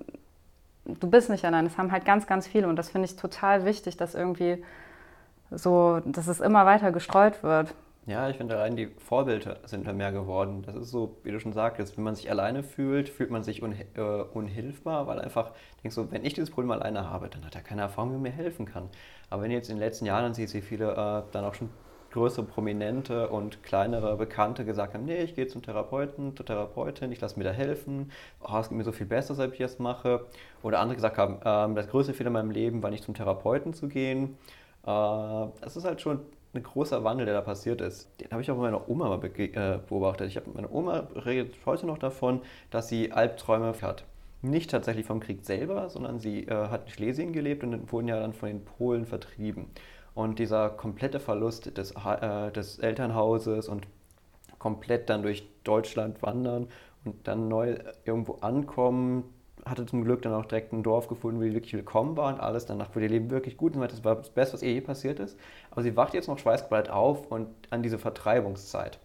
du bist nicht allein. Das haben halt ganz, ganz viele und das finde ich total wichtig, dass irgendwie so, dass es immer weiter gestreut wird. Ja, ich finde allein die Vorbilder sind da mehr geworden. Das ist so, wie du schon sagtest, wenn man sich alleine fühlt, fühlt man sich un, äh, unhilfbar, weil einfach denkst so, wenn ich dieses Problem alleine habe, dann hat er keine Erfahrung, wie mir helfen kann. Aber wenn du jetzt in den letzten Jahren siehst, wie viele äh, dann auch schon größere Prominente und kleinere Bekannte gesagt haben, nee, ich gehe zum Therapeuten, zur Therapeutin, ich lasse mir da helfen, oh, es geht mir so viel besser, seit ich das mache. Oder andere gesagt haben, ähm, das größte Fehler in meinem Leben war nicht zum Therapeuten zu gehen. Äh, das ist halt schon ein großer Wandel, der da passiert ist. Den habe ich auch bei meiner Oma mal äh, beobachtet. Ich habe meine Oma redet heute noch davon, dass sie Albträume hat. Nicht tatsächlich vom Krieg selber, sondern sie äh, hat in Schlesien gelebt und wurden ja dann von den Polen vertrieben. Und dieser komplette Verlust des, äh, des Elternhauses und komplett dann durch Deutschland wandern und dann neu irgendwo ankommen, hatte zum Glück dann auch direkt ein Dorf gefunden, wo die wirklich willkommen war und alles. Danach wurde ihr Leben wirklich gut und das war das Beste, was ihr je passiert ist. Aber sie wacht jetzt noch schweißgeballt auf und an diese Vertreibungszeit.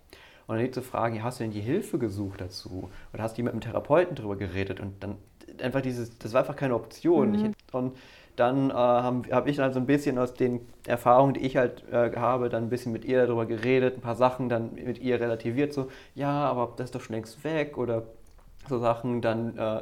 Und dann geht zu fragen, hast du denn die Hilfe gesucht dazu? Oder hast du mit einem Therapeuten darüber geredet? Und dann einfach dieses, das war einfach keine Option. Mhm. Ich, und dann äh, habe hab ich dann so ein bisschen aus den Erfahrungen, die ich halt äh, habe, dann ein bisschen mit ihr darüber geredet, ein paar Sachen dann mit ihr relativiert, so, ja, aber das ist doch schon längst weg oder so Sachen dann äh,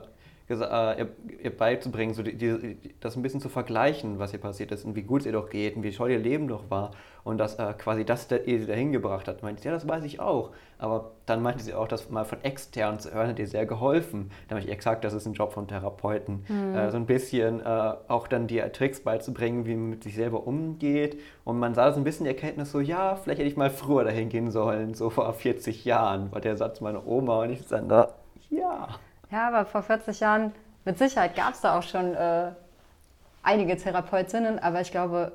ihr, ihr, beizubringen, so die, die, das ein bisschen zu vergleichen, was hier passiert ist und wie gut es ihr doch geht und wie toll ihr Leben doch war und dass äh, quasi das der, ihr sie dahin gebracht hat. Meinte sie, ja, das weiß ich auch. Aber dann meinte sie auch, das mal von extern zu hören, hat ihr sehr geholfen. Da habe ich exakt, das ist ein Job von Therapeuten. Mhm. Äh, so ein bisschen äh, auch dann die Tricks beizubringen, wie man mit sich selber umgeht. Und man sah so ein bisschen die Erkenntnis so, ja, vielleicht hätte ich mal früher dahin gehen sollen, so vor 40 Jahren, war der Satz meiner Oma und ich dann da, ja. Ja, aber vor 40 Jahren, mit Sicherheit gab es da auch schon äh, einige Therapeutinnen, aber ich glaube,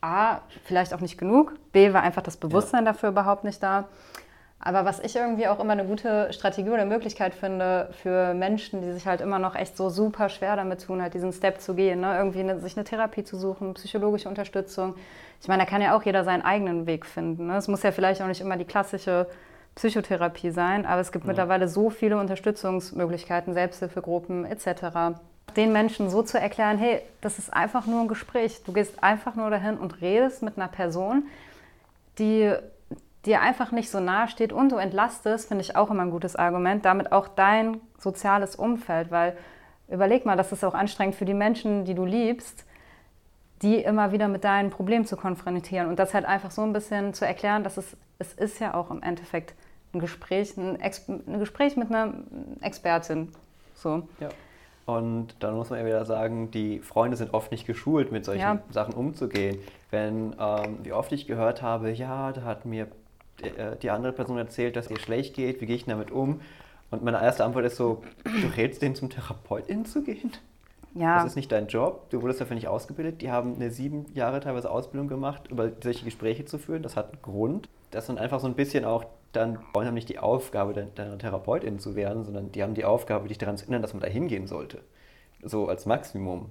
A, vielleicht auch nicht genug, B, war einfach das Bewusstsein ja. dafür überhaupt nicht da. Aber was ich irgendwie auch immer eine gute Strategie oder Möglichkeit finde für Menschen, die sich halt immer noch echt so super schwer damit tun, halt diesen Step zu gehen, ne? irgendwie eine, sich eine Therapie zu suchen, psychologische Unterstützung. Ich meine, da kann ja auch jeder seinen eigenen Weg finden. Ne? Es muss ja vielleicht auch nicht immer die klassische Psychotherapie sein, aber es gibt ja. mittlerweile so viele Unterstützungsmöglichkeiten, Selbsthilfegruppen etc. Den Menschen so zu erklären, hey, das ist einfach nur ein Gespräch. Du gehst einfach nur dahin und redest mit einer Person, die dir einfach nicht so nahe steht und du entlastest, finde ich auch immer ein gutes Argument, damit auch dein soziales Umfeld, weil überleg mal, das ist auch anstrengend für die Menschen, die du liebst, die immer wieder mit deinen Problemen zu konfrontieren und das halt einfach so ein bisschen zu erklären, dass es, es ist ja auch im Endeffekt ein Gespräch, ein, Ex ein Gespräch mit einer Expertin. So. Ja. Und dann muss man ja wieder sagen, die Freunde sind oft nicht geschult, mit solchen ja. Sachen umzugehen. Wenn, ähm, wie oft ich gehört habe, ja, da hat mir äh, die andere Person erzählt, dass ihr schlecht geht, wie gehe ich damit um? Und meine erste Antwort ist so, du rätst denen zum Therapeuten zu gehen? Ja. Das ist nicht dein Job, du wurdest dafür nicht ausgebildet. Die haben eine sieben Jahre teilweise Ausbildung gemacht, über solche Gespräche zu führen. Das hat einen Grund. Das sind einfach so ein bisschen auch dann Freunde haben nicht die Aufgabe, deiner Therapeutin zu werden, sondern die haben die Aufgabe, dich daran zu erinnern, dass man da hingehen sollte. So als Maximum.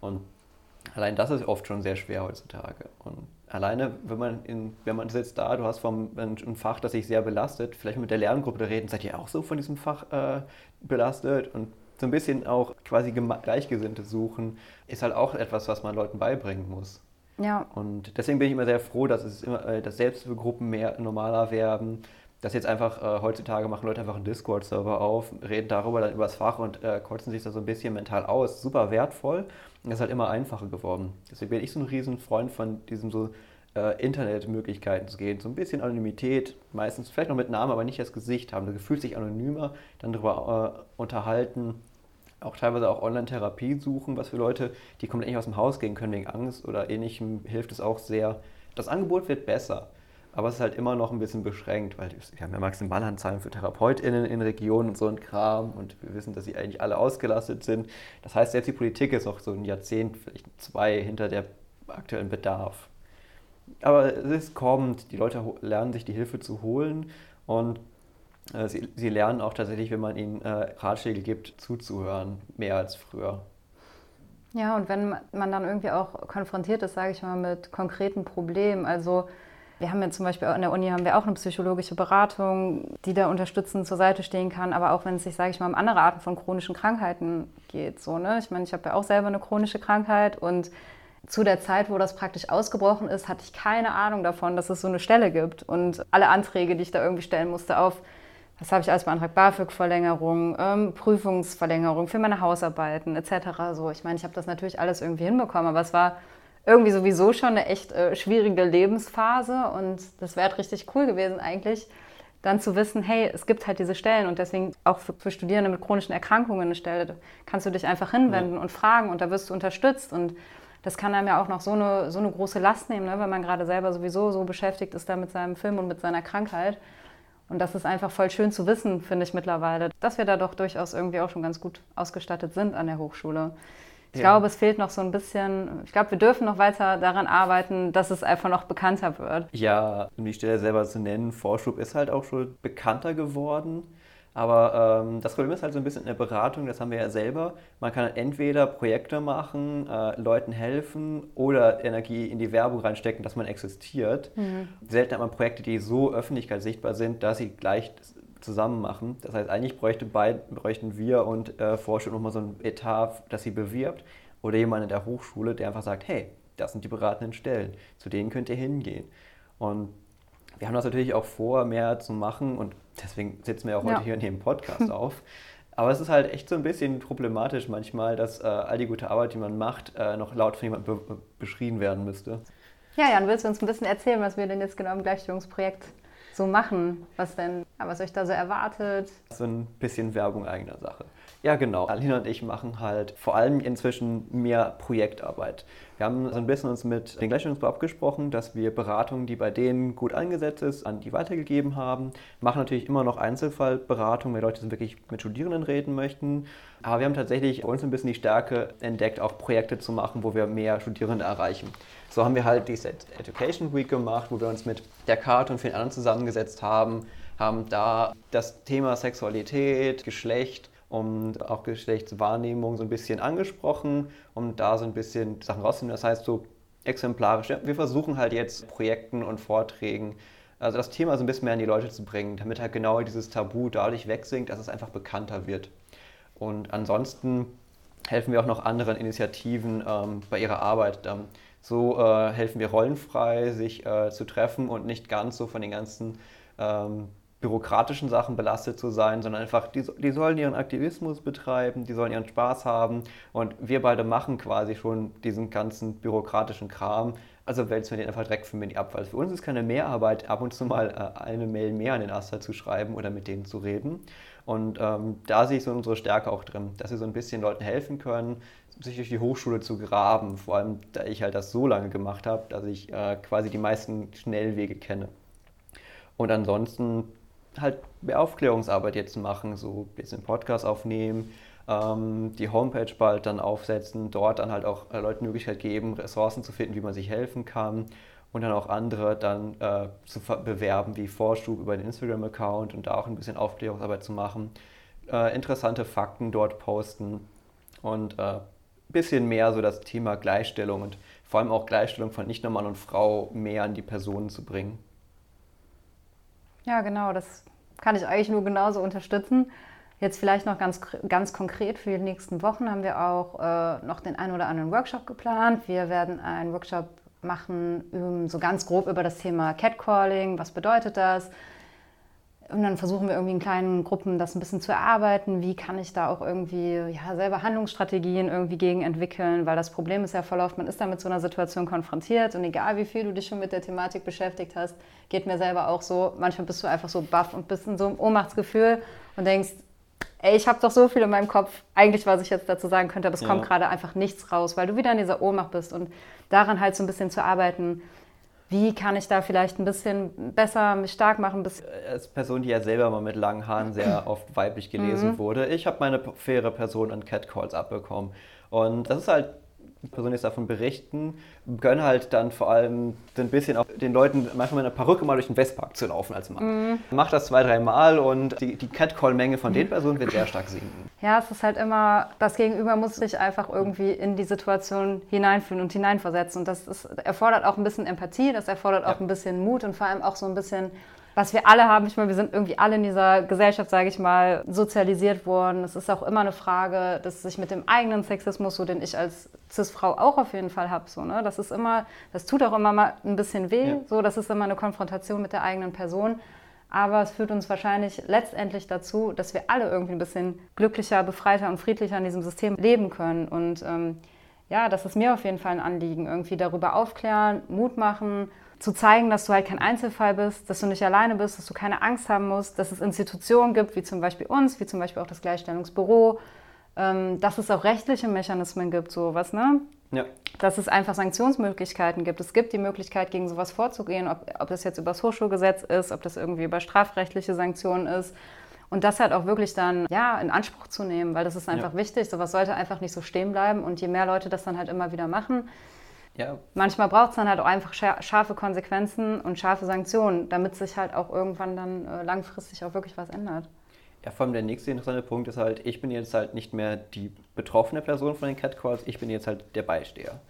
Und allein das ist oft schon sehr schwer heutzutage. Und alleine, wenn man, in, wenn man sitzt da, du hast vom, ein Fach, das sich sehr belastet, vielleicht mit der Lerngruppe reden, seid ihr auch so von diesem Fach äh, belastet und so ein bisschen auch quasi Gleichgesinnte suchen, ist halt auch etwas, was man Leuten beibringen muss. Ja. Und deswegen bin ich immer sehr froh, dass, es immer, äh, dass Selbsthilfegruppen mehr normaler werden, dass jetzt einfach äh, heutzutage machen Leute einfach einen Discord-Server auf, reden darüber dann über das Fach und äh, kotzen sich da so ein bisschen mental aus. Super wertvoll und ist halt immer einfacher geworden. Deswegen bin ich so ein riesen Freund von diesem so äh, Internetmöglichkeiten zu gehen. So ein bisschen Anonymität, meistens vielleicht noch mit Namen, aber nicht das Gesicht haben. Du fühlst dich anonymer, dann darüber äh, unterhalten, auch teilweise auch Online-Therapie suchen, was für Leute, die komplett nicht aus dem Haus gehen können wegen Angst oder ähnlichem, hilft es auch sehr. Das Angebot wird besser. Aber es ist halt immer noch ein bisschen beschränkt, weil wir haben ja Maximalanzahlen für TherapeutInnen in Regionen und so ein Kram und wir wissen, dass sie eigentlich alle ausgelastet sind. Das heißt, jetzt die Politik ist auch so ein Jahrzehnt, vielleicht zwei hinter der aktuellen Bedarf. Aber es kommend, die Leute lernen sich die Hilfe zu holen und äh, sie, sie, lernen auch tatsächlich, wenn man ihnen äh, Ratschläge gibt, zuzuhören, mehr als früher. Ja, und wenn man dann irgendwie auch konfrontiert ist, sage ich mal, mit konkreten Problemen, also wir haben ja zum Beispiel an der Uni haben wir auch eine psychologische Beratung, die da unterstützend zur Seite stehen kann, aber auch wenn es sich, sage ich mal, um andere Arten von chronischen Krankheiten geht. So, ne? Ich meine, ich habe ja auch selber eine chronische Krankheit und zu der Zeit, wo das praktisch ausgebrochen ist, hatte ich keine Ahnung davon, dass es so eine Stelle gibt. Und alle Anträge, die ich da irgendwie stellen musste auf, was habe ich als Beantrag, BAföG-Verlängerung, ähm, Prüfungsverlängerung für meine Hausarbeiten etc. So, ich meine, ich habe das natürlich alles irgendwie hinbekommen, aber es war irgendwie sowieso schon eine echt äh, schwierige Lebensphase und das wäre halt richtig cool gewesen eigentlich, dann zu wissen, hey, es gibt halt diese Stellen und deswegen auch für, für Studierende mit chronischen Erkrankungen eine Stelle, da kannst du dich einfach hinwenden ja. und fragen und da wirst du unterstützt und das kann einem ja auch noch so eine, so eine große Last nehmen, ne, wenn man gerade selber sowieso so beschäftigt ist da mit seinem Film und mit seiner Krankheit. Und das ist einfach voll schön zu wissen, finde ich mittlerweile, dass wir da doch durchaus irgendwie auch schon ganz gut ausgestattet sind an der Hochschule. Ich ja. glaube, es fehlt noch so ein bisschen, ich glaube, wir dürfen noch weiter daran arbeiten, dass es einfach noch bekannter wird. Ja, um die Stelle selber zu nennen, Vorschub ist halt auch schon bekannter geworden. Aber ähm, das Problem ist halt so ein bisschen in der Beratung, das haben wir ja selber. Man kann entweder Projekte machen, äh, Leuten helfen oder Energie in die Werbung reinstecken, dass man existiert. Mhm. Selten hat man Projekte, die so öffentlichkeitssichtbar sind, dass sie gleich zusammen machen. Das heißt, eigentlich bräuchte beid, bräuchten wir und äh, Forschung nochmal so ein Etat, das sie bewirbt. Oder jemand in der Hochschule, der einfach sagt, hey, das sind die beratenden Stellen, zu denen könnt ihr hingehen. Und wir haben das natürlich auch vor, mehr zu machen und deswegen sitzen wir auch heute ja. hier in dem Podcast auf. Aber es ist halt echt so ein bisschen problematisch manchmal, dass äh, all die gute Arbeit, die man macht, äh, noch laut von jemandem be beschrieben werden müsste. Ja, Jan, willst du uns ein bisschen erzählen, was wir denn jetzt genau im Gleichstellungsprojekt so machen? Was denn, was euch da so erwartet? So ein bisschen Werbung eigener Sache. Ja, genau. Alina und ich machen halt vor allem inzwischen mehr Projektarbeit. Wir haben so ein bisschen uns mit den Gleichstellungsbau abgesprochen, dass wir Beratungen, die bei denen gut eingesetzt ist, an die weitergegeben haben. Machen natürlich immer noch Einzelfallberatungen, wenn Leute wirklich mit Studierenden reden möchten. Aber wir haben tatsächlich bei uns ein bisschen die Stärke entdeckt, auch Projekte zu machen, wo wir mehr Studierende erreichen. So haben wir halt die Education Week gemacht, wo wir uns mit der Karte und vielen anderen zusammengesetzt haben, haben da das Thema Sexualität, Geschlecht und auch Geschlechtswahrnehmung so ein bisschen angesprochen, um da so ein bisschen Sachen rauszunehmen. Das heißt, so exemplarisch. Wir versuchen halt jetzt Projekten und Vorträgen, also das Thema so ein bisschen mehr an die Leute zu bringen, damit halt genau dieses Tabu dadurch wegsinkt, dass es einfach bekannter wird. Und ansonsten helfen wir auch noch anderen Initiativen ähm, bei ihrer Arbeit. Ähm, so äh, helfen wir rollenfrei, sich äh, zu treffen und nicht ganz so von den ganzen ähm, bürokratischen Sachen belastet zu sein, sondern einfach, die, die sollen ihren Aktivismus betreiben, die sollen ihren Spaß haben und wir beide machen quasi schon diesen ganzen bürokratischen Kram. Also wälzen wir den einfach direkt für mich ab, weil für uns ist keine Mehrarbeit, ab und zu mal äh, eine Mail mehr an den Aster zu schreiben oder mit denen zu reden. Und ähm, da sehe ich so unsere Stärke auch drin, dass wir so ein bisschen Leuten helfen können, sich durch die Hochschule zu graben, vor allem da ich halt das so lange gemacht habe, dass ich äh, quasi die meisten Schnellwege kenne. Und ansonsten halt mehr Aufklärungsarbeit jetzt machen, so ein bisschen Podcast aufnehmen, ähm, die Homepage bald dann aufsetzen, dort dann halt auch äh, Leuten Möglichkeit geben, Ressourcen zu finden, wie man sich helfen kann und dann auch andere dann äh, zu bewerben, wie Vorschub über den Instagram-Account und da auch ein bisschen Aufklärungsarbeit zu machen, äh, interessante Fakten dort posten und ein äh, bisschen mehr so das Thema Gleichstellung und vor allem auch Gleichstellung von nicht nur Mann und Frau mehr an die Personen zu bringen. Ja, genau, das kann ich eigentlich nur genauso unterstützen. Jetzt vielleicht noch ganz, ganz konkret für die nächsten Wochen haben wir auch äh, noch den einen oder anderen Workshop geplant. Wir werden einen Workshop machen, um, so ganz grob über das Thema Catcalling. Was bedeutet das? Und dann versuchen wir irgendwie in kleinen Gruppen das ein bisschen zu erarbeiten. Wie kann ich da auch irgendwie ja, selber Handlungsstrategien irgendwie gegen entwickeln? Weil das Problem ist ja voll oft, man ist da mit so einer Situation konfrontiert und egal wie viel du dich schon mit der Thematik beschäftigt hast, geht mir selber auch so. Manchmal bist du einfach so baff und bist in so einem Ohnmachtsgefühl und denkst, ey, ich habe doch so viel in meinem Kopf, eigentlich was ich jetzt dazu sagen könnte, aber es ja. kommt gerade einfach nichts raus, weil du wieder in dieser Ohnmacht bist und daran halt so ein bisschen zu arbeiten wie kann ich da vielleicht ein bisschen besser mich stark machen? Als Person, die ja selber mal mit langen Haaren sehr oft weiblich gelesen mhm. wurde, ich habe meine faire Person an Catcalls abbekommen. Und das ist halt Personen jetzt davon berichten, gönnen halt dann vor allem ein bisschen auch den Leuten manchmal mit einer Perücke mal durch den Westpark zu laufen als Mann. Mhm. Macht das zwei, drei Mal und die, die Catcall-Menge von den Personen wird sehr stark sinken. Ja, es ist halt immer, das Gegenüber muss sich einfach irgendwie in die Situation hineinfühlen und hineinversetzen. Und das ist, erfordert auch ein bisschen Empathie, das erfordert auch ja. ein bisschen Mut und vor allem auch so ein bisschen was wir alle haben. Ich meine, wir sind irgendwie alle in dieser Gesellschaft, sage ich mal, sozialisiert worden. Es ist auch immer eine Frage, dass sich mit dem eigenen Sexismus, so den ich als Cis-Frau auch auf jeden Fall habe, so, ne? das ist immer, das tut auch immer mal ein bisschen weh. Ja. So, das ist immer eine Konfrontation mit der eigenen Person. Aber es führt uns wahrscheinlich letztendlich dazu, dass wir alle irgendwie ein bisschen glücklicher, befreiter und friedlicher in diesem System leben können. Und ähm, ja, das ist mir auf jeden Fall ein Anliegen. Irgendwie darüber aufklären, Mut machen zu zeigen, dass du halt kein Einzelfall bist, dass du nicht alleine bist, dass du keine Angst haben musst, dass es Institutionen gibt, wie zum Beispiel uns, wie zum Beispiel auch das Gleichstellungsbüro, ähm, dass es auch rechtliche Mechanismen gibt, sowas, ne? Ja. Dass es einfach Sanktionsmöglichkeiten gibt. Es gibt die Möglichkeit, gegen sowas vorzugehen, ob, ob das jetzt über das Hochschulgesetz ist, ob das irgendwie über strafrechtliche Sanktionen ist. Und das halt auch wirklich dann ja, in Anspruch zu nehmen, weil das ist einfach ja. wichtig. Sowas sollte einfach nicht so stehen bleiben. Und je mehr Leute das dann halt immer wieder machen, ja. Manchmal braucht es dann halt auch einfach scharfe Konsequenzen und scharfe Sanktionen, damit sich halt auch irgendwann dann äh, langfristig auch wirklich was ändert. Ja, vor allem der nächste interessante Punkt ist halt, ich bin jetzt halt nicht mehr die betroffene Person von den Catcalls, ich bin jetzt halt der Beisteher.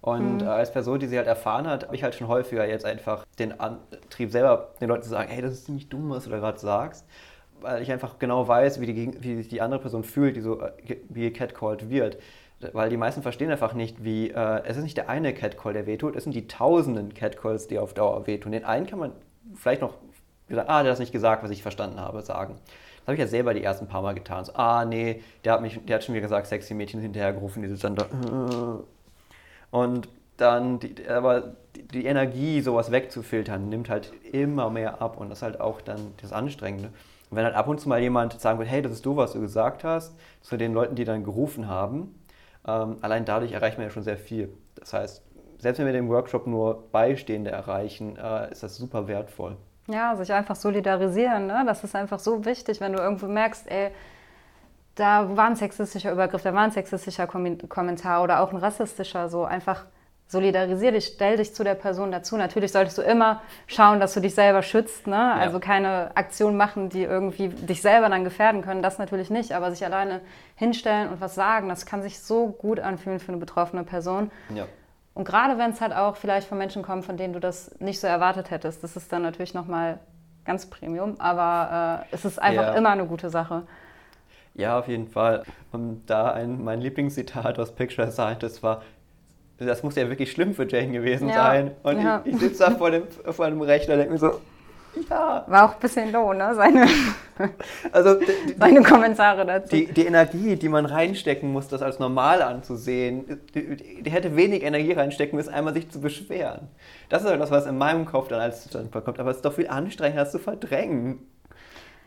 Und mhm. als Person, die sie halt erfahren hat, habe ich halt schon häufiger jetzt einfach den Antrieb selber, den Leuten zu sagen, hey, das ist ziemlich dumm, was du da gerade sagst. Weil ich einfach genau weiß, wie, die, wie sich die andere Person fühlt, die so äh, wie catcalled wird weil die meisten verstehen einfach nicht, wie äh, es ist nicht der eine Catcall, der wehtut, es sind die tausenden Catcalls, die auf Dauer wehtun. Den einen kann man vielleicht noch sagen, ah, der hat das nicht gesagt, was ich verstanden habe, sagen. Das habe ich ja selber die ersten paar Mal getan. So, ah, nee, der hat, mich, der hat schon wieder gesagt, sexy Mädchen hinterhergerufen, dieses dann da. Und dann, die, aber die, die, Energie, sowas wegzufiltern, nimmt halt immer mehr ab und das ist halt auch dann das Anstrengende. Und wenn halt ab und zu mal jemand sagen wird, hey, das ist du, was du gesagt hast, zu den Leuten, die dann gerufen haben, ähm, allein dadurch erreicht man ja schon sehr viel. Das heißt, selbst wenn wir dem Workshop nur Beistehende erreichen, äh, ist das super wertvoll. Ja, sich einfach solidarisieren, ne? das ist einfach so wichtig, wenn du irgendwo merkst, ey, da war ein sexistischer Übergriff, da war ein sexistischer Kommentar oder auch ein rassistischer, so einfach solidarisier dich, stell dich zu der Person dazu. Natürlich solltest du immer schauen, dass du dich selber schützt. Ne? Ja. Also keine Aktion machen, die irgendwie dich selber dann gefährden können. Das natürlich nicht. Aber sich alleine hinstellen und was sagen, das kann sich so gut anfühlen für eine betroffene Person. Ja. Und gerade wenn es halt auch vielleicht von Menschen kommt, von denen du das nicht so erwartet hättest, das ist dann natürlich nochmal ganz Premium. Aber äh, es ist einfach ja. immer eine gute Sache. Ja, auf jeden Fall. Und da ein, mein Lieblingszitat aus Picture Scientist war, das muss ja wirklich schlimm für Jane gewesen ja. sein. Und ja. ich, ich sitze da vor dem, vor dem Rechner und denke mir so, ja. War auch ein bisschen low, ne? Seine, also, die, seine Kommentare dazu. Die, die, Energie, die man reinstecken muss, das als normal anzusehen, die, die, hätte wenig Energie reinstecken müssen, einmal sich zu beschweren. Das ist halt das, was in meinem Kopf dann als Standpunkt kommt. Aber es ist doch viel anstrengender, das zu verdrängen.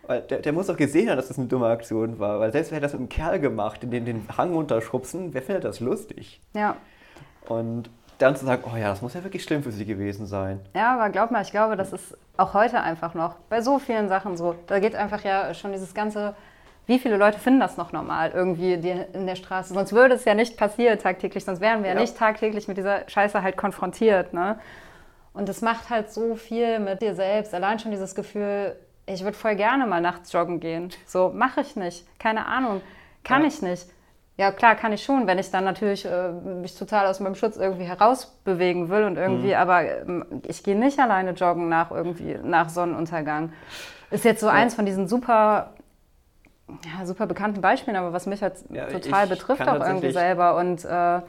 Weil der, der, muss doch gesehen haben, dass das eine dumme Aktion war. Weil selbst wer das mit einem Kerl gemacht, den, den Hang runterschubsen, wer findet das lustig? Ja. Und dann zu sagen, oh ja, das muss ja wirklich schlimm für sie gewesen sein. Ja, aber glaub mal, ich glaube, das ist auch heute einfach noch bei so vielen Sachen so. Da geht einfach ja schon dieses ganze, wie viele Leute finden das noch normal irgendwie in der Straße? Sonst würde es ja nicht passieren tagtäglich, sonst wären wir ja, ja nicht tagtäglich mit dieser Scheiße halt konfrontiert. Ne? Und es macht halt so viel mit dir selbst. Allein schon dieses Gefühl, ich würde voll gerne mal nachts joggen gehen. So, mache ich nicht. Keine Ahnung. Kann ja. ich nicht. Ja, klar, kann ich schon, wenn ich dann natürlich äh, mich total aus meinem Schutz irgendwie herausbewegen will und irgendwie, mhm. aber äh, ich gehe nicht alleine joggen nach irgendwie, nach Sonnenuntergang. Ist jetzt so ja. eins von diesen super, ja, super bekannten Beispielen, aber was mich halt ja, total betrifft auch irgendwie selber und äh,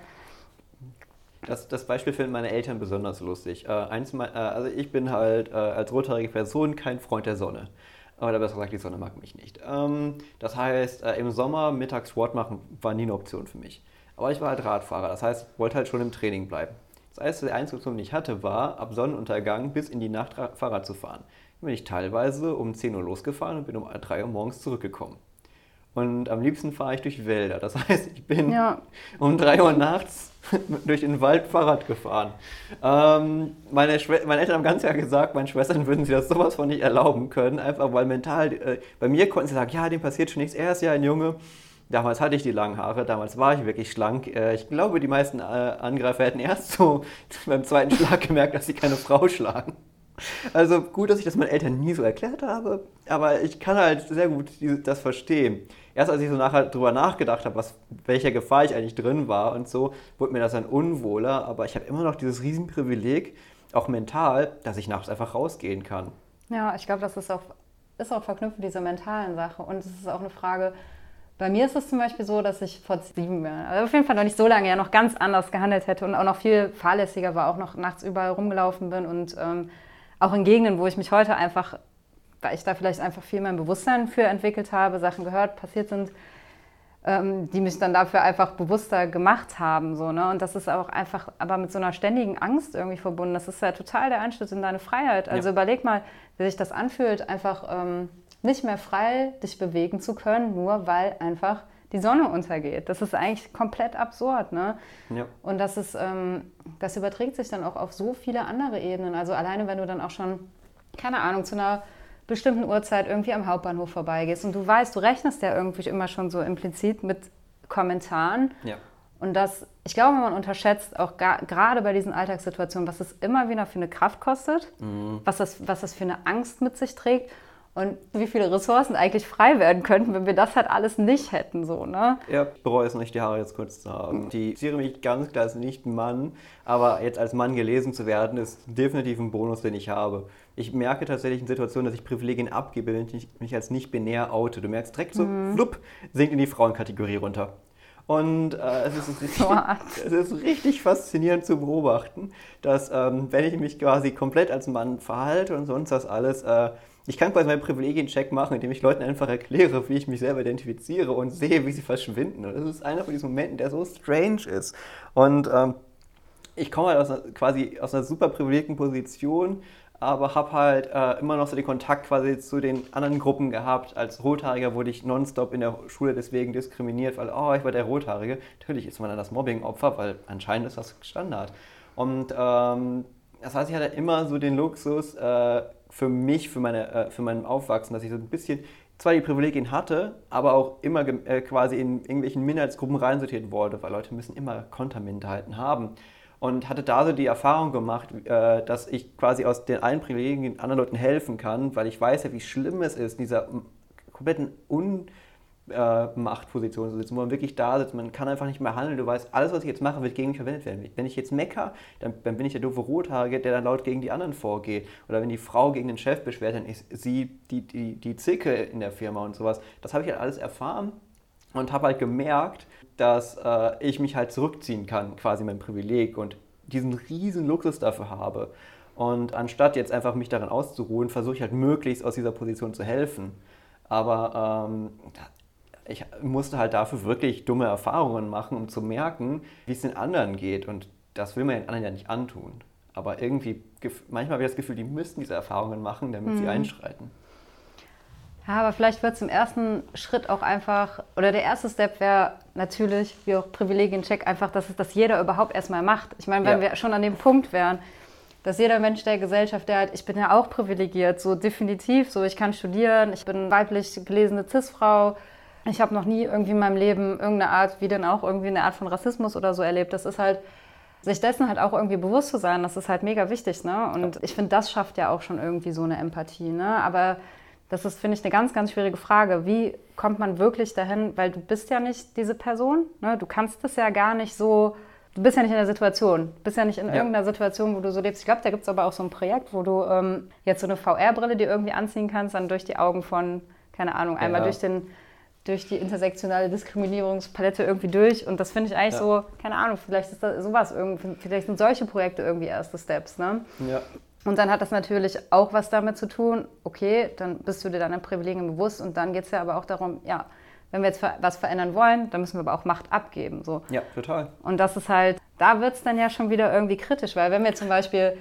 das, das Beispiel finden meine Eltern besonders lustig. Äh, eins, äh, also ich bin halt äh, als rothaarige Person kein Freund der Sonne. Aber besser gesagt, die Sonne mag mich nicht. Ähm, das heißt, äh, im Sommer mittags Sport machen war nie eine Option für mich. Aber ich war halt Radfahrer, das heißt, wollte halt schon im Training bleiben. Das heißt, die einzige Option, die ich hatte, war, ab Sonnenuntergang bis in die Nacht Fahrrad zu fahren. Dann bin ich teilweise um 10 Uhr losgefahren und bin um 3 Uhr morgens zurückgekommen. Und am liebsten fahre ich durch Wälder. Das heißt, ich bin ja. um 3 Uhr nachts durch den Wald Fahrrad gefahren. Ähm, meine, meine, Eltern haben ganz klar gesagt, meinen Schwestern würden sie das sowas von nicht erlauben können, einfach weil mental, äh, bei mir konnten sie sagen, ja, dem passiert schon nichts, er ist ja ein Junge. Damals hatte ich die langen Haare, damals war ich wirklich schlank. Äh, ich glaube, die meisten äh, Angreifer hätten erst so beim zweiten Schlag gemerkt, dass sie keine Frau schlagen. Also gut, dass ich das meinen Eltern nie so erklärt habe, aber ich kann halt sehr gut das verstehen. Erst als ich so nachher drüber nachgedacht habe, was, welcher Gefahr ich eigentlich drin war und so, wurde mir das dann unwohler, aber ich habe immer noch dieses Riesenprivileg, auch mental, dass ich nachts einfach rausgehen kann. Ja, ich glaube, das ist auch, ist auch verknüpft mit dieser mentalen Sache und es ist auch eine Frage, bei mir ist es zum Beispiel so, dass ich vor sieben Jahren, also auf jeden Fall noch nicht so lange, ja noch ganz anders gehandelt hätte und auch noch viel fahrlässiger war, auch noch nachts überall rumgelaufen bin und ähm, auch in Gegenden, wo ich mich heute einfach, weil ich da vielleicht einfach viel mehr Bewusstsein für entwickelt habe, Sachen gehört, passiert sind, ähm, die mich dann dafür einfach bewusster gemacht haben. So, ne? Und das ist auch einfach, aber mit so einer ständigen Angst irgendwie verbunden. Das ist ja total der Einschnitt in deine Freiheit. Also ja. überleg mal, wie sich das anfühlt, einfach ähm, nicht mehr frei dich bewegen zu können, nur weil einfach die Sonne untergeht. Das ist eigentlich komplett absurd. Ne? Ja. Und das, ist, ähm, das überträgt sich dann auch auf so viele andere Ebenen. Also alleine, wenn du dann auch schon, keine Ahnung, zu einer bestimmten Uhrzeit irgendwie am Hauptbahnhof vorbeigehst und du weißt, du rechnest ja irgendwie immer schon so implizit mit Kommentaren. Ja. Und das, ich glaube, man unterschätzt auch gerade bei diesen Alltagssituationen, was es immer wieder für eine Kraft kostet, mhm. was, das, was das für eine Angst mit sich trägt und wie viele Ressourcen eigentlich frei werden könnten, wenn wir das halt alles nicht hätten, so, ne? Ja, ich bereue es nicht, die Haare jetzt kurz zu haben. Die sehe mich ganz klar als nicht Mann, aber jetzt als Mann gelesen zu werden, ist definitiv ein Bonus, den ich habe. Ich merke tatsächlich in Situationen, dass ich Privilegien abgebe, wenn ich mich als nicht binär oute. Du merkst direkt so, mhm. flupp, sinkt in die Frauenkategorie runter. Und äh, es, ist richtig, es ist richtig faszinierend zu beobachten, dass ähm, wenn ich mich quasi komplett als Mann verhalte und sonst das alles, äh, ich kann quasi meinen Privilegien-Check machen, indem ich Leuten einfach erkläre, wie ich mich selber identifiziere und sehe, wie sie verschwinden. Und das ist einer von diesen Momenten, der so strange ist. Und ähm, ich komme halt aus einer, quasi aus einer super privilegierten Position, aber habe halt äh, immer noch so den Kontakt quasi zu den anderen Gruppen gehabt. Als Rothaariger wurde ich nonstop in der Schule deswegen diskriminiert, weil, oh, ich war der Rothaarige. Natürlich ist man dann das Mobbing-Opfer, weil anscheinend ist das Standard. Und ähm, das heißt, ich hatte immer so den Luxus, äh, für mich, für, meine, äh, für mein Aufwachsen, dass ich so ein bisschen zwar die Privilegien hatte, aber auch immer äh, quasi in irgendwelchen Minderheitsgruppen reinsortiert wurde, weil Leute müssen immer Konterminderheiten haben. Und hatte da so die Erfahrung gemacht, äh, dass ich quasi aus den einen Privilegien anderen Leuten helfen kann, weil ich weiß ja, wie schlimm es ist, dieser kompletten Un äh, zu sitzen, wo man wirklich da sitzt, man kann einfach nicht mehr handeln, du weißt, alles, was ich jetzt mache, wird gegen mich verwendet werden. Wenn ich jetzt mecker, dann, dann bin ich der doofe Rothaarige, der dann laut gegen die anderen vorgeht. Oder wenn die Frau gegen den Chef beschwert, dann ist sie die, die, die Zicke in der Firma und sowas. Das habe ich halt alles erfahren und habe halt gemerkt, dass äh, ich mich halt zurückziehen kann, quasi mein Privileg und diesen riesen Luxus dafür habe. Und anstatt jetzt einfach mich darin auszuruhen, versuche ich halt möglichst aus dieser Position zu helfen. Aber ähm, ich musste halt dafür wirklich dumme Erfahrungen machen, um zu merken, wie es den anderen geht. Und das will man den anderen ja nicht antun. Aber irgendwie, manchmal habe ich das Gefühl, die müssten diese Erfahrungen machen, damit mhm. sie einschreiten. Ja, aber vielleicht wird es im ersten Schritt auch einfach, oder der erste Step wäre natürlich, wie auch Privilegien-Check, einfach, dass es das jeder überhaupt erstmal macht. Ich meine, wenn ja. wir schon an dem Punkt wären, dass jeder Mensch der Gesellschaft, der halt, ich bin ja auch privilegiert, so definitiv, so ich kann studieren, ich bin weiblich gelesene Cis-Frau, ich habe noch nie irgendwie in meinem Leben irgendeine Art, wie denn auch, irgendwie eine Art von Rassismus oder so erlebt. Das ist halt, sich dessen halt auch irgendwie bewusst zu sein, das ist halt mega wichtig. Ne? Und ich finde, das schafft ja auch schon irgendwie so eine Empathie. Ne? Aber das ist, finde ich, eine ganz, ganz schwierige Frage. Wie kommt man wirklich dahin? Weil du bist ja nicht diese Person. Ne? Du kannst es ja gar nicht so. Du bist ja nicht in der Situation. Du bist ja nicht in ja. irgendeiner Situation, wo du so lebst. Ich glaube, da gibt es aber auch so ein Projekt, wo du ähm, jetzt so eine VR-Brille dir irgendwie anziehen kannst, dann durch die Augen von, keine Ahnung, einmal ja. durch den durch die intersektionale Diskriminierungspalette irgendwie durch. Und das finde ich eigentlich ja. so, keine Ahnung, vielleicht ist das sowas irgendwie, vielleicht sind solche Projekte irgendwie erste Steps. Ne? Ja. Und dann hat das natürlich auch was damit zu tun, okay, dann bist du dir deiner Privilegien bewusst und dann geht es ja aber auch darum, ja, wenn wir jetzt was verändern wollen, dann müssen wir aber auch Macht abgeben. So. Ja, total. Und das ist halt, da wird es dann ja schon wieder irgendwie kritisch, weil wenn wir zum Beispiel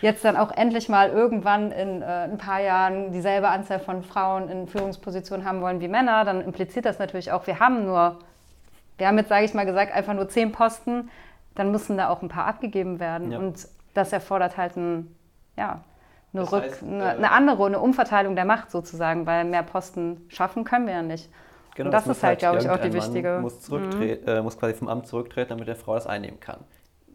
jetzt dann auch endlich mal irgendwann in äh, ein paar Jahren dieselbe Anzahl von Frauen in Führungspositionen haben wollen wie Männer, dann impliziert das natürlich auch, wir haben nur, wir haben jetzt, sage ich mal gesagt, einfach nur zehn Posten, dann müssen da auch ein paar abgegeben werden. Ja. Und das erfordert halt ein ja, eine, das heißt, Rück, eine, äh, eine, andere, eine Umverteilung der Macht sozusagen, weil mehr Posten schaffen können wir ja nicht. Genau, das, das ist halt, glaube ich, auch die wichtige. Mann muss, mhm. äh, muss quasi vom Amt zurücktreten, damit der Frau das einnehmen kann.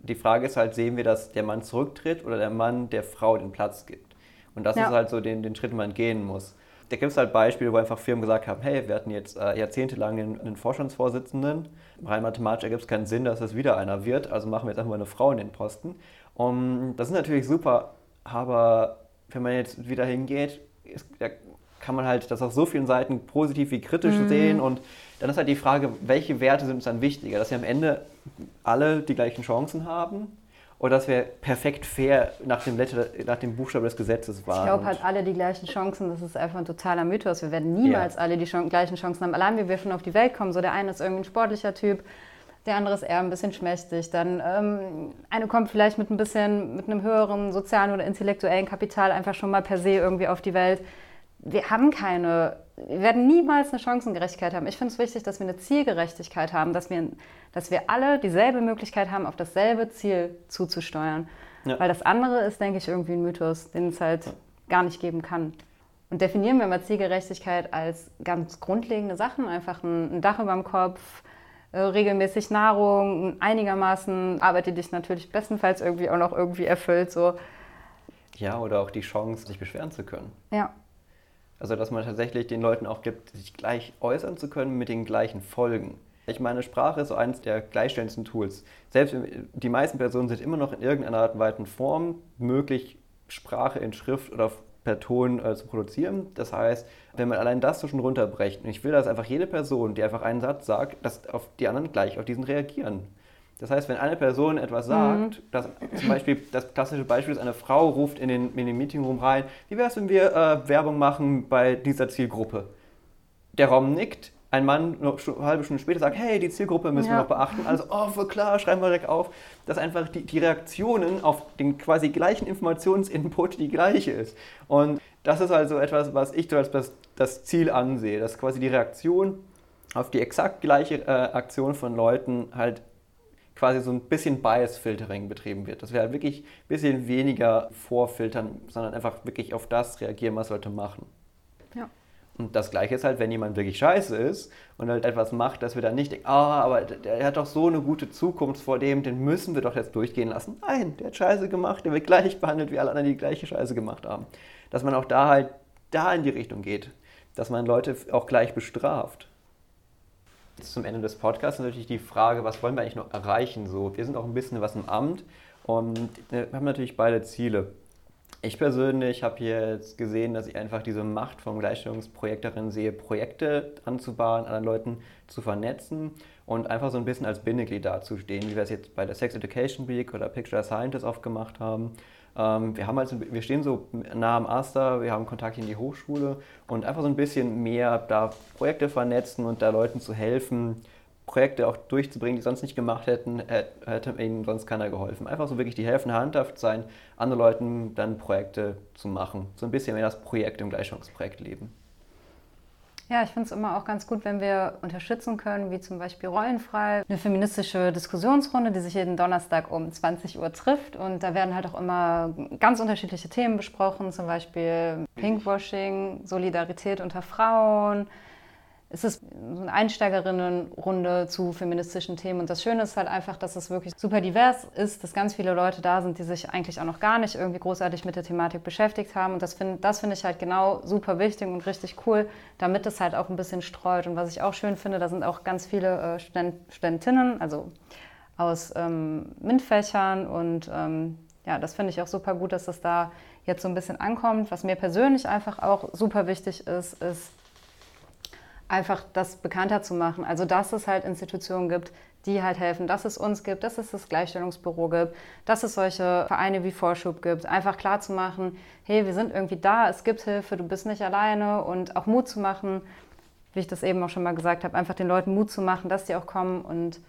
Die Frage ist halt, sehen wir, dass der Mann zurücktritt oder der Mann der Frau den Platz gibt? Und das ja. ist halt so den, den Schritt, den man gehen muss. Da gibt es halt Beispiele, wo einfach Firmen gesagt haben, hey, wir hatten jetzt äh, jahrzehntelang einen, einen Vorstandsvorsitzenden. Rein mathematisch ergibt es keinen Sinn, dass es wieder einer wird, also machen wir jetzt einfach mal eine Frau in den Posten. Und das ist natürlich super aber wenn man jetzt wieder hingeht, ist, da kann man halt das auf so vielen Seiten positiv wie kritisch mhm. sehen. Und dann ist halt die Frage, welche Werte sind uns dann wichtiger? Dass wir am Ende alle die gleichen Chancen haben oder dass wir perfekt fair nach dem, Letter, nach dem Buchstaben des Gesetzes waren. Ich glaube halt alle die gleichen Chancen, das ist einfach ein totaler Mythos. Wir werden niemals ja. alle die gleichen Chancen haben. Allein wie wir schon auf die Welt kommen, so der eine ist irgendwie ein sportlicher Typ, der andere ist eher ein bisschen schmächtig. Dann ähm, eine kommt vielleicht mit ein bisschen, mit einem höheren sozialen oder intellektuellen Kapital einfach schon mal per se irgendwie auf die Welt. Wir haben keine, wir werden niemals eine Chancengerechtigkeit haben. Ich finde es wichtig, dass wir eine Zielgerechtigkeit haben, dass wir, dass wir alle dieselbe Möglichkeit haben, auf dasselbe Ziel zuzusteuern. Ja. Weil das andere ist, denke ich, irgendwie ein Mythos, den es halt gar nicht geben kann. Und definieren wir mal Zielgerechtigkeit als ganz grundlegende Sachen, einfach ein, ein Dach über dem Kopf, regelmäßig Nahrung, einigermaßen Arbeit, die dich natürlich bestenfalls irgendwie auch noch irgendwie erfüllt. So. Ja, oder auch die Chance, sich beschweren zu können. Ja. Also, dass man tatsächlich den Leuten auch gibt, sich gleich äußern zu können mit den gleichen Folgen. Ich meine, Sprache ist so eines der gleichstellendsten Tools. Selbst die meisten Personen sind immer noch in irgendeiner Art und Weise Form möglich, Sprache in Schrift oder per Ton äh, zu produzieren. Das heißt, wenn man allein das so schon runterbrecht, und ich will, dass einfach jede Person, die einfach einen Satz sagt, dass auf die anderen gleich auf diesen reagieren. Das heißt, wenn eine Person etwas sagt, mhm. dass zum Beispiel das klassische Beispiel ist, eine Frau ruft in den, in den Meetingroom rein, wie wäre es, wenn wir äh, Werbung machen bei dieser Zielgruppe? Der Raum nickt, ein Mann eine halbe Stunde später sagt, hey, die Zielgruppe müssen ja. wir noch beachten. Also, oh, voll klar, schreiben wir direkt auf, dass einfach die, die Reaktionen auf den quasi gleichen Informationsinput die gleiche ist. Und das ist also etwas, was ich als das, das Ziel ansehe, dass quasi die Reaktion auf die exakt gleiche äh, Aktion von Leuten halt quasi so ein bisschen Bias-Filtering betrieben wird. Dass wir halt wirklich ein bisschen weniger vorfiltern, sondern einfach wirklich auf das reagieren, was Leute machen. Und das Gleiche ist halt, wenn jemand wirklich scheiße ist und halt etwas macht, dass wir dann nicht denken, ah, aber der hat doch so eine gute Zukunft vor dem, den müssen wir doch jetzt durchgehen lassen. Nein, der hat Scheiße gemacht, der wird gleich behandelt wie alle anderen, die die gleiche Scheiße gemacht haben. Dass man auch da halt da in die Richtung geht, dass man Leute auch gleich bestraft. Jetzt zum Ende des Podcasts natürlich die Frage, was wollen wir eigentlich noch erreichen? So, wir sind auch ein bisschen was im Amt und wir haben natürlich beide Ziele. Ich persönlich habe jetzt gesehen, dass ich einfach diese Macht vom Gleichstellungsprojekt darin sehe, Projekte anzubahnen, anderen Leuten zu vernetzen und einfach so ein bisschen als Bindeglied dazustehen, wie wir es jetzt bei der Sex Education Week oder Picture Scientist oft gemacht haben. Ähm, wir, haben also, wir stehen so nah am Aster, wir haben Kontakt in die Hochschule und einfach so ein bisschen mehr da Projekte vernetzen und da Leuten zu helfen, Projekte auch durchzubringen, die sonst nicht gemacht hätten, hätte ihnen sonst keiner geholfen. Einfach so wirklich die helfende Handhaft sein, anderen Leuten dann Projekte zu machen. So ein bisschen mehr das Projekt im Gleichchancensprojekt leben. Ja, ich finde es immer auch ganz gut, wenn wir unterstützen können, wie zum Beispiel Rollenfrei, eine feministische Diskussionsrunde, die sich jeden Donnerstag um 20 Uhr trifft. Und da werden halt auch immer ganz unterschiedliche Themen besprochen, zum Beispiel Pinkwashing, Solidarität unter Frauen, es ist eine Einsteigerinnenrunde zu feministischen Themen. Und das Schöne ist halt einfach, dass es wirklich super divers ist, dass ganz viele Leute da sind, die sich eigentlich auch noch gar nicht irgendwie großartig mit der Thematik beschäftigt haben. Und das finde das find ich halt genau super wichtig und richtig cool, damit es halt auch ein bisschen streut. Und was ich auch schön finde, da sind auch ganz viele äh, Student Studentinnen, also aus ähm, MINT-Fächern. Und ähm, ja, das finde ich auch super gut, dass das da jetzt so ein bisschen ankommt. Was mir persönlich einfach auch super wichtig ist, ist, einfach das bekannter zu machen. Also dass es halt Institutionen gibt, die halt helfen, dass es uns gibt, dass es das Gleichstellungsbüro gibt, dass es solche Vereine wie Vorschub gibt. Einfach klar zu machen, hey, wir sind irgendwie da, es gibt Hilfe, du bist nicht alleine und auch Mut zu machen, wie ich das eben auch schon mal gesagt habe, einfach den Leuten Mut zu machen, dass die auch kommen und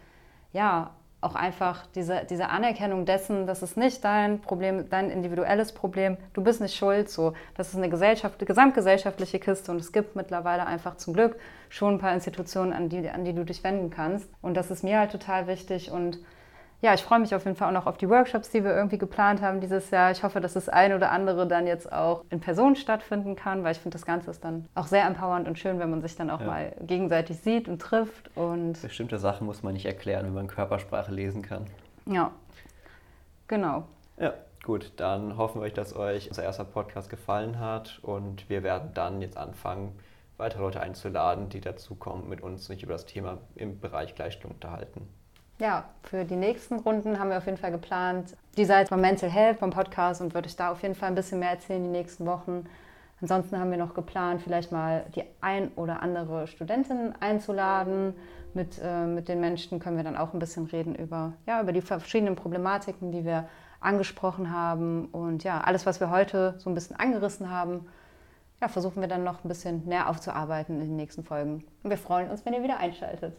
ja, auch einfach diese, diese Anerkennung dessen, das ist nicht dein Problem, dein individuelles Problem, du bist nicht schuld, so. Das ist eine Gesellschaft, eine gesamtgesellschaftliche Kiste und es gibt mittlerweile einfach zum Glück schon ein paar Institutionen, an die, an die du dich wenden kannst. Und das ist mir halt total wichtig und ja, ich freue mich auf jeden Fall auch noch auf die Workshops, die wir irgendwie geplant haben dieses Jahr. Ich hoffe, dass das ein oder andere dann jetzt auch in Person stattfinden kann, weil ich finde, das Ganze ist dann auch sehr empowernd und schön, wenn man sich dann auch ja. mal gegenseitig sieht und trifft. Und Bestimmte Sachen muss man nicht erklären, wenn man Körpersprache lesen kann. Ja, genau. Ja, gut, dann hoffen wir, dass euch unser erster Podcast gefallen hat und wir werden dann jetzt anfangen, weitere Leute einzuladen, die dazukommen, mit uns nicht über das Thema im Bereich Gleichstellung unterhalten ja, für die nächsten Runden haben wir auf jeden Fall geplant, die Seite von Mental Health vom Podcast und würde ich da auf jeden Fall ein bisschen mehr erzählen die nächsten Wochen. Ansonsten haben wir noch geplant, vielleicht mal die ein oder andere Studentin einzuladen. Mit, äh, mit den Menschen können wir dann auch ein bisschen reden über, ja, über die verschiedenen Problematiken, die wir angesprochen haben. Und ja, alles, was wir heute so ein bisschen angerissen haben, ja, versuchen wir dann noch ein bisschen näher aufzuarbeiten in den nächsten Folgen. Und wir freuen uns, wenn ihr wieder einschaltet.